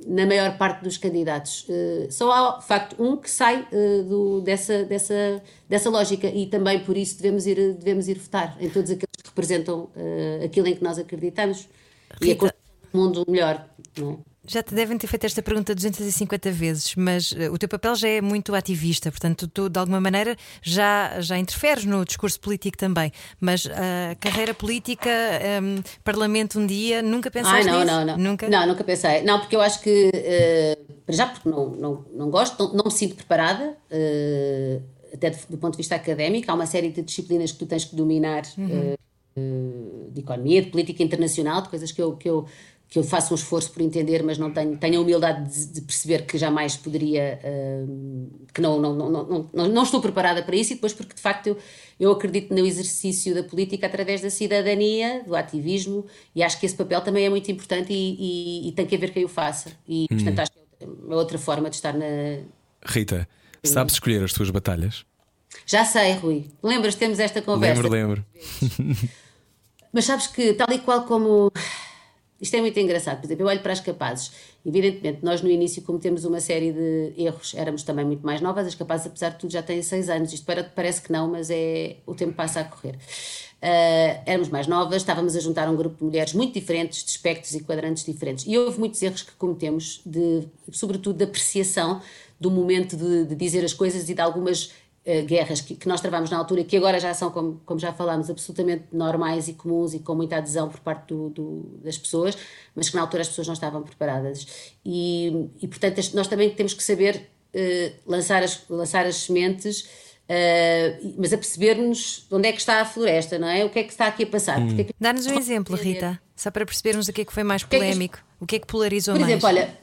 na maior parte dos candidatos. Uh, só há, de facto, um que sai do, dessa, dessa, dessa lógica e também por isso devemos ir, devemos ir votar em todos aqueles que representam aquilo em que nós acreditamos Rita, e a um mundo melhor. Não é? Já te devem ter feito esta pergunta 250 vezes, mas uh, o teu papel já é muito ativista, portanto, tu de alguma maneira já, já interferes no discurso político também. Mas a uh, carreira política, um, Parlamento um dia, nunca pensaste Ai, não, nisso? não, não. Nunca? Não, nunca pensei. Não, porque eu acho que, uh, já, porque não, não, não gosto, não, não me sinto preparada. Até do, do, ponto de vista académico, há uma série de disciplinas que tu tens que dominar uhum. uh, de economia, de política internacional, de coisas que eu, que eu que eu faço um esforço por entender, mas não tenho, tenho a humildade de, de perceber que jamais poderia, uh, que não, não, não, não, não, não estou preparada para isso, e depois porque de facto eu, eu acredito no exercício da política através da cidadania, do ativismo, e acho que esse papel também é muito importante e, e, e tem que haver quem o faça. E hum. portanto acho que é outra forma de estar na. Rita, sabes escolher as tuas batalhas? Já sei, Rui. Lembras, temos esta conversa. Lembro, lembro. Mas sabes que, tal e qual como isto é muito engraçado, por exemplo, eu olho para as capazes. Evidentemente, nós no início cometemos uma série de erros, éramos também muito mais novas, as capazes, apesar de tudo, já têm seis anos. Isto parece que não, mas é o tempo passa a correr. Uh, éramos mais novas, estávamos a juntar um grupo de mulheres muito diferentes, de espectros e quadrantes diferentes. E houve muitos erros que cometemos, de, sobretudo de apreciação do momento de, de dizer as coisas e de algumas Uh, guerras que, que, nós travamos na altura, que agora já são, como, como já falámos, absolutamente normais e comuns e com muita adesão por parte do, do, das pessoas, mas que na altura as pessoas não estavam preparadas. E, e portanto, nós também temos que saber uh, lançar, as, lançar as sementes. Uh, mas a percebermos onde é que está a floresta, não é? O que é que está aqui a passar? Hum. É que... Dá-nos um exemplo, Rita, só para percebermos o que é que foi mais polémico, o que é que polarizou Por mais. exemplo, olha,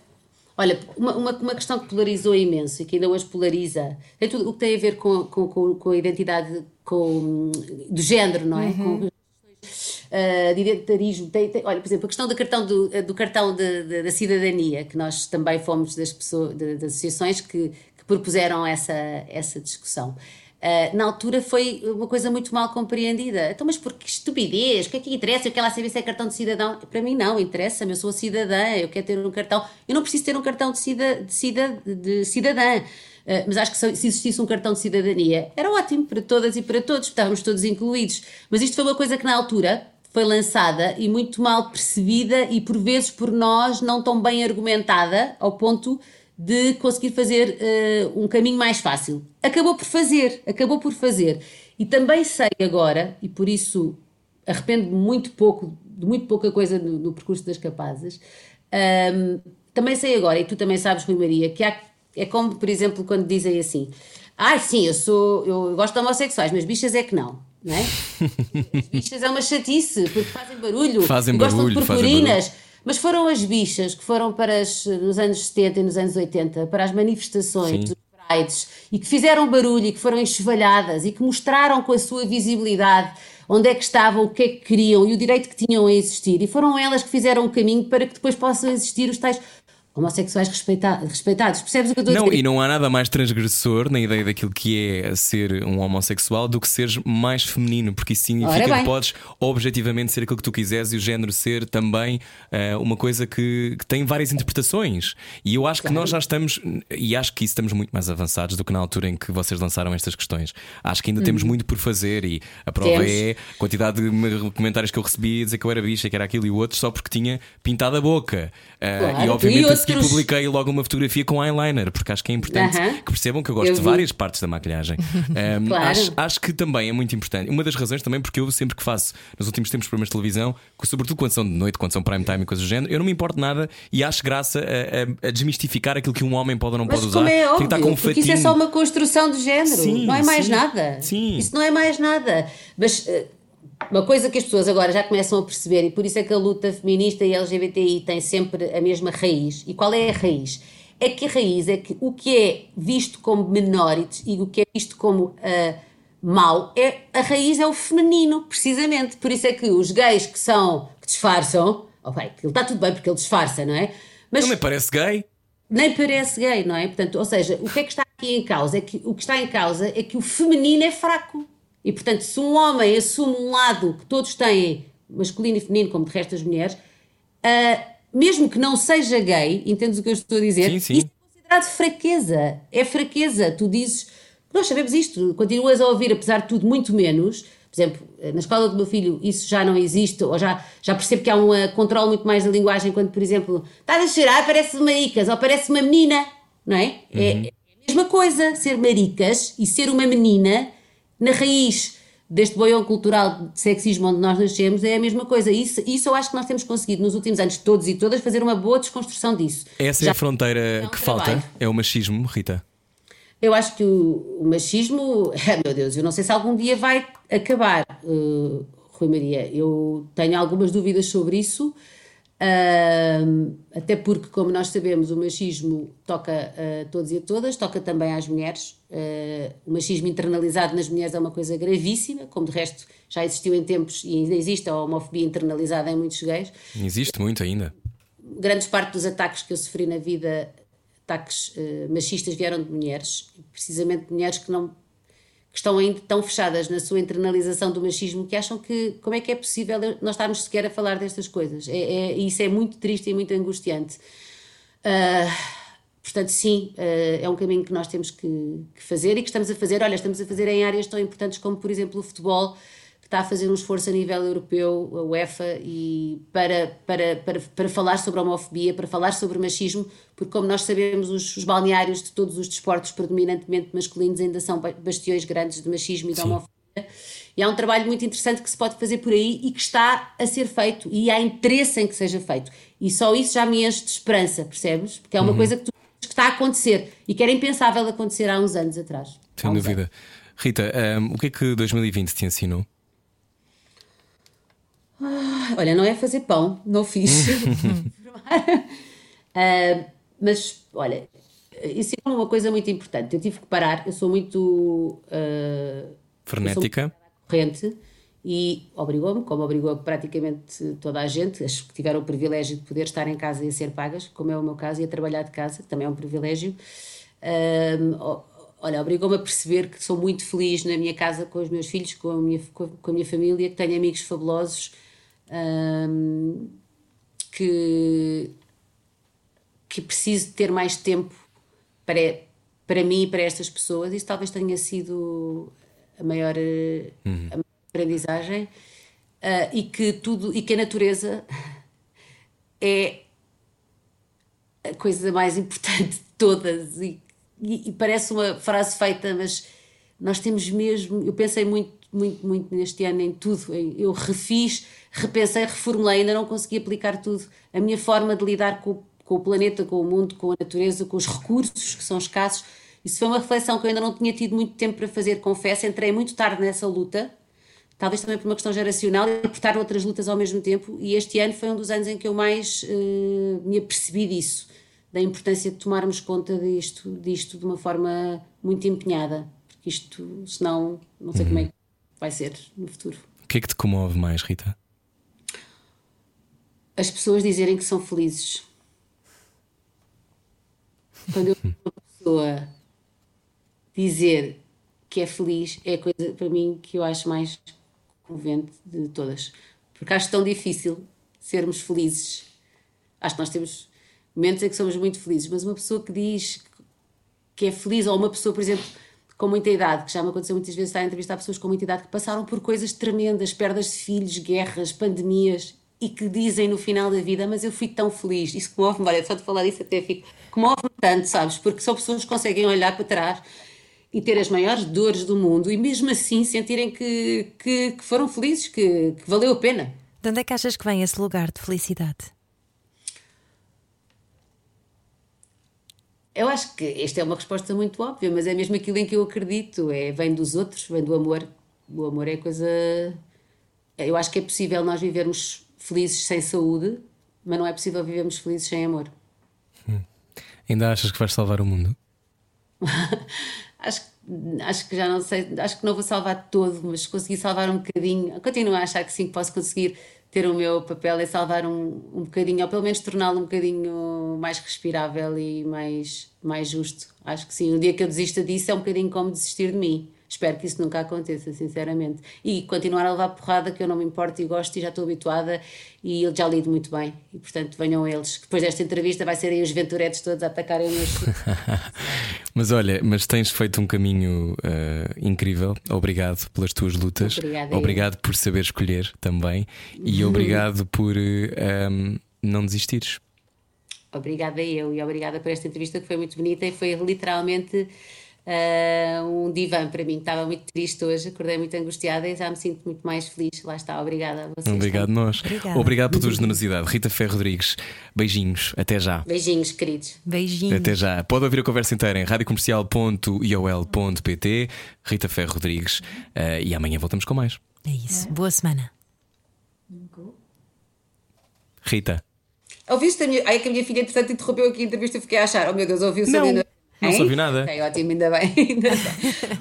Olha, uma, uma, uma, questão que polarizou imenso e que ainda hoje polariza tem tudo o que tem a ver com, com, com, com a identidade com, do género, não é? Uhum. Com, uh, de identitarismo. Tem, tem, olha, por exemplo, a questão do cartão, do, do cartão de, de, da cidadania, que nós também fomos das, pessoas, de, das associações que, que propuseram essa, essa discussão. Uh, na altura foi uma coisa muito mal compreendida. Então, mas por que estupidez? O que é que interessa? Eu quero lá saber se é cartão de cidadão. Para mim, não, interessa-me. Eu sou cidadã, eu quero ter um cartão. Eu não preciso ter um cartão de, cida, de, cida, de cidadã. Uh, mas acho que se existisse um cartão de cidadania era ótimo para todas e para todos, estávamos todos incluídos. Mas isto foi uma coisa que na altura foi lançada e muito mal percebida e por vezes por nós não tão bem argumentada ao ponto de conseguir fazer uh, um caminho mais fácil. Acabou por fazer, acabou por fazer. E também sei agora, e por isso arrependo-me muito pouco, de muito pouca coisa no, no percurso das capazes, um, também sei agora, e tu também sabes, Rui Maria, que há, é como, por exemplo, quando dizem assim, ai ah, sim, eu sou, eu gosto de homossexuais, mas bichas é que não. Não é? As bichas é uma chatice, porque fazem barulho, fazem gostam barulho, de fazem purpurinas, Mas foram as bichas que foram para as, nos anos 70 e nos anos 80 para as manifestações, Sim. e que fizeram barulho e que foram enxovalhadas e que mostraram com a sua visibilidade onde é que estavam, o que é que queriam e o direito que tinham a existir. E foram elas que fizeram o caminho para que depois possam existir os tais homossexuais respeita- respeitados. Percebes o que eu estou a Não, dizer? e não há nada mais transgressor na ideia daquilo que é ser um homossexual do que seres mais feminino, porque isso significa que podes objetivamente ser aquilo que tu quiseres e o género ser também eh, uma coisa que, que tem várias interpretações. E eu acho que nós já estamos, e acho que isso estamos muito mais avançados do que na altura em que vocês lançaram estas questões. Acho que ainda temos muito por fazer e a prova Temos. é a quantidade de me- comentários que eu recebi a dizer que eu era bicha, que era aquilo e o outro, só porque tinha pintado a boca. Eh, Claro, e obviamente e outros. publiquei logo uma fotografia com eyeliner, porque acho que é importante Aham. que percebam que eu gosto Eu de várias partes da maquilhagem. Um, Claro. acho, acho que também é muito importante. Uma das razões também, porque eu sempre que faço nos últimos tempos programas de televisão, que sobretudo quando são de noite, quando são prime time e coisas do género, eu não me importo nada e acho graça a, a- a desmistificar aquilo que um homem pode ou não Mas pode usar. como é Tem que óbvio, estar com um porque isso é fatinho. só uma construção de género, Sim, não é mais sim, nada. sim. Isso não é mais nada. Mas eh, uma coisa que as pessoas agora já começam a perceber, e por isso é que a luta feminista e LGBTI tem sempre a mesma raiz. E qual é a raiz? É que a raiz é que o que é visto como menor e o que é visto como ah, mau, é, a raiz é o feminino, precisamente. Por isso é que os gays que são, que disfarçam, oh, bem, ele está tudo bem porque ele disfarça, não é? Mas Não me parece gay. nem parece gay, não é? Portanto, ou seja, o que é que está aqui em causa? É que, o que está em causa é que o feminino é fraco. E, portanto, se um homem assume um lado que todos têm, masculino e feminino, como de resto as mulheres, ah, mesmo que não seja gay, entendes o que eu estou a dizer? Sim, sim. Isso é considerado fraqueza. É fraqueza. Tu dizes, nós sabemos isto, continuas a ouvir, apesar de tudo, muito menos. Por exemplo, na escola do meu filho isso já não existe, ou já, já percebo que há um controle muito mais da linguagem, quando, por exemplo, estás a chorar, parece maricas, ou parece uma menina, não é? É, é a mesma coisa, ser maricas e ser uma menina, na raiz deste boião cultural de sexismo onde nós nascemos, é a mesma coisa. Isso, isso eu acho que nós temos conseguido nos últimos anos, todos e todas, fazer uma boa desconstrução disso. Essa é Já- a fronteira um que trabalho. falta. É o machismo, Rita. Eu acho que o, o machismo, ah, meu Deus, eu não sei se algum dia vai acabar, uh, Rui Maria. Eu tenho algumas dúvidas sobre isso, ahm, até porque, como nós sabemos, o machismo toca a todos e a todas, toca também às mulheres. Uh, o machismo internalizado nas mulheres é uma coisa gravíssima, como de resto já existiu em tempos e ainda existe a homofobia internalizada em muitos gays Existe muito ainda. grandes parte dos ataques que eu sofri na vida, ataques eh, machistas, vieram de mulheres, precisamente de mulheres que não que estão ainda tão fechadas na sua internalização do machismo que acham que como é que é possível nós estarmos sequer a falar destas coisas. É, é- isso é muito triste e muito angustiante. Ah, portanto, sim, ah, é um caminho que nós temos que, que fazer e que estamos a fazer. Olha, estamos a fazer em áreas tão importantes como, por exemplo, o futebol, está a fazer um esforço a nível europeu, a UEFA, e para, para, para, para falar sobre a homofobia, para falar sobre o machismo, porque, como nós sabemos, os, os balneários de todos os desportos predominantemente masculinos ainda são ba- bastiões grandes de machismo e de homofobia. E há um trabalho muito interessante que se pode fazer por aí e que está a ser feito e há interesse em que seja feito. E só isso já me enche de esperança, percebes? Porque é uma coisa que, tu, que está a acontecer e que era impensável acontecer há uns anos atrás. Sem dúvida. Rita, um, o que é que 2020 te ensinou? Olha, não é fazer pão, não fiz. Ah, mas, olha, isso é uma coisa muito importante. Eu tive que parar, eu sou muito. ah, Frenética? corrente e obrigou-me, como obrigou praticamente toda a gente, as que tiveram o privilégio de poder estar em casa e a ser pagas, como é o meu caso, e a trabalhar de casa, que também é um privilégio. O- olha, obrigou-me a perceber que sou muito feliz na minha casa com os meus filhos, com a minha, com a minha família, que tenho amigos fabulosos, ahm, que, que preciso ter mais tempo para, para mim e para estas pessoas. Isso talvez tenha sido a maior, eh, a maior aprendizagem. Ah, e que tudo e que a natureza é a coisa mais importante de todas e, e- e parece uma frase feita mas nós temos mesmo eu pensei muito muito muito neste ano em tudo eu refiz repensei reformulei ainda não consegui aplicar tudo a minha forma de lidar com, o- com o planeta com o mundo com a natureza com os recursos que são escassos isso foi uma reflexão que eu ainda não tinha tido muito tempo para fazer confesso entrei muito tarde nessa luta talvez também por uma questão geracional e por estar outras lutas ao mesmo tempo. E este ano foi um dos anos em que eu mais uh, me apercebi disso, da importância de tomarmos conta disto, disto de uma forma muito empenhada, isto, senão, não sei uhum. como é que vai ser no futuro. O que é que te comove mais, Rita? As pessoas dizerem que são felizes. Quando eu uma pessoa dizer que é feliz é a coisa para mim que eu acho mais comovente de todas. Porque acho tão difícil sermos felizes. Acho que nós temos momentos em que somos muito felizes, mas uma pessoa que diz que é feliz, ou uma pessoa, por exemplo, com muita idade, que já me aconteceu muitas vezes estar a entrevistar pessoas com muita idade que passaram por coisas tremendas, perdas de filhos, guerras, pandemias, e que dizem no final da vida, mas eu fui tão feliz. Isso comove-me, olha, só de falar disso até fico. Comove-me tanto, sabes? Porque são pessoas que conseguem olhar para trás e ter as maiores dores do mundo e mesmo assim sentirem que, que, que foram felizes, que, que valeu a pena. De onde é que achas que vem esse lugar de felicidade? Eu acho que esta é uma resposta muito óbvia, mas é mesmo aquilo em que eu acredito. É, vem dos outros, vem do amor. O amor é coisa. Eu acho que é possível nós vivermos felizes sem saúde, mas não é possível vivermos felizes sem amor. Hum. Ainda achas que vais salvar o mundo? acho, acho que já não sei, acho que não vou salvar todo, mas consegui salvar um bocadinho. Continuo a achar que sim, que posso conseguir ter o meu papel é salvar um, um bocadinho, ou pelo menos torná-lo um bocadinho mais respirável e mais, mais justo. Acho que sim. O dia que eu desista disso é um bocadinho como desistir de mim. Espero que isso nunca aconteça, sinceramente. E continuar a levar porrada, que eu não me importo e gosto e já estou habituada e ele já lido muito bem. E portanto, venham eles. Depois desta entrevista, vai ser aí os venturetes todos a atacarem meus. mas olha, mas tens feito um caminho uh, incrível. Obrigado pelas tuas lutas. Obrigada obrigado por saber escolher também. E uhum. obrigado por uh, um, não desistires. Obrigada eu e obrigada por esta entrevista que foi muito bonita e foi literalmente uh, um divã para mim. Estava muito triste hoje, acordei muito angustiada e já me sinto muito mais feliz. Lá está, obrigada a vocês. Obrigado, nós. Obrigada. Obrigado pela tua generosidade. Rita Ferro Rodrigues, beijinhos, até já. Beijinhos, queridos. Beijinhos. Até já. Pode ouvir a conversa inteira em radiocomercial.iol.pt. Rita Ferro Rodrigues, uh, e amanhã voltamos com mais. É isso. Boa semana. Rita. Ouviste a minha. Ai, que a minha filha, entretanto, interrompeu aqui a entrevista e fiquei a achar. Oh meu Deus, ouviu-se Não. Não soube nada. Ok, ótimo, ainda bem.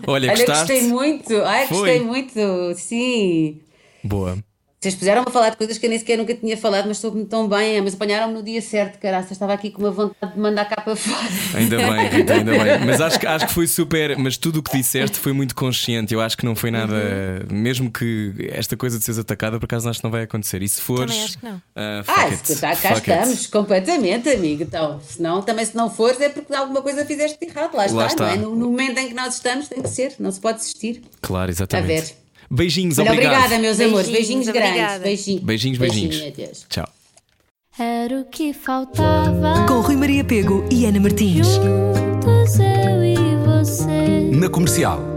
Olha, Olha gostei muito. Ai, Foi. gostei muito. Sim. Boa. Vocês puseram a falar de coisas que eu nem sequer nunca tinha falado, mas soube-me tão bem. Mas apanharam-me no dia certo, caraças. Estava aqui com uma vontade de mandar cá para fora. Ainda bem, Rita, ainda bem. Mas acho que, acho que foi super. Mas tudo o que disseste foi muito consciente. Eu acho que não foi nada. Uhum. Mesmo que esta coisa de seres atacada, por acaso acho que não vai acontecer. E se fores. Também acho que não. Uh, ah, se tá, cá estamos, it. completamente, amigo. Então, se não, também se não fores é porque alguma coisa fizeste errado. Lá, Lá está, está. É? No, no, momento em que nós estamos, tem que ser. Não se pode desistir. Claro, exatamente. A ver. Beijinhos, Olha, obrigado. Obrigada, meus beijinhos, amores. Beijinhos obrigada. grandes. Beijinhos. Beijinhos, beijinhos. beijinhos. Tchau. Era o que faltava. Com Rui Maria Pego e Ana Martins. Juntos eu e você. Na comercial.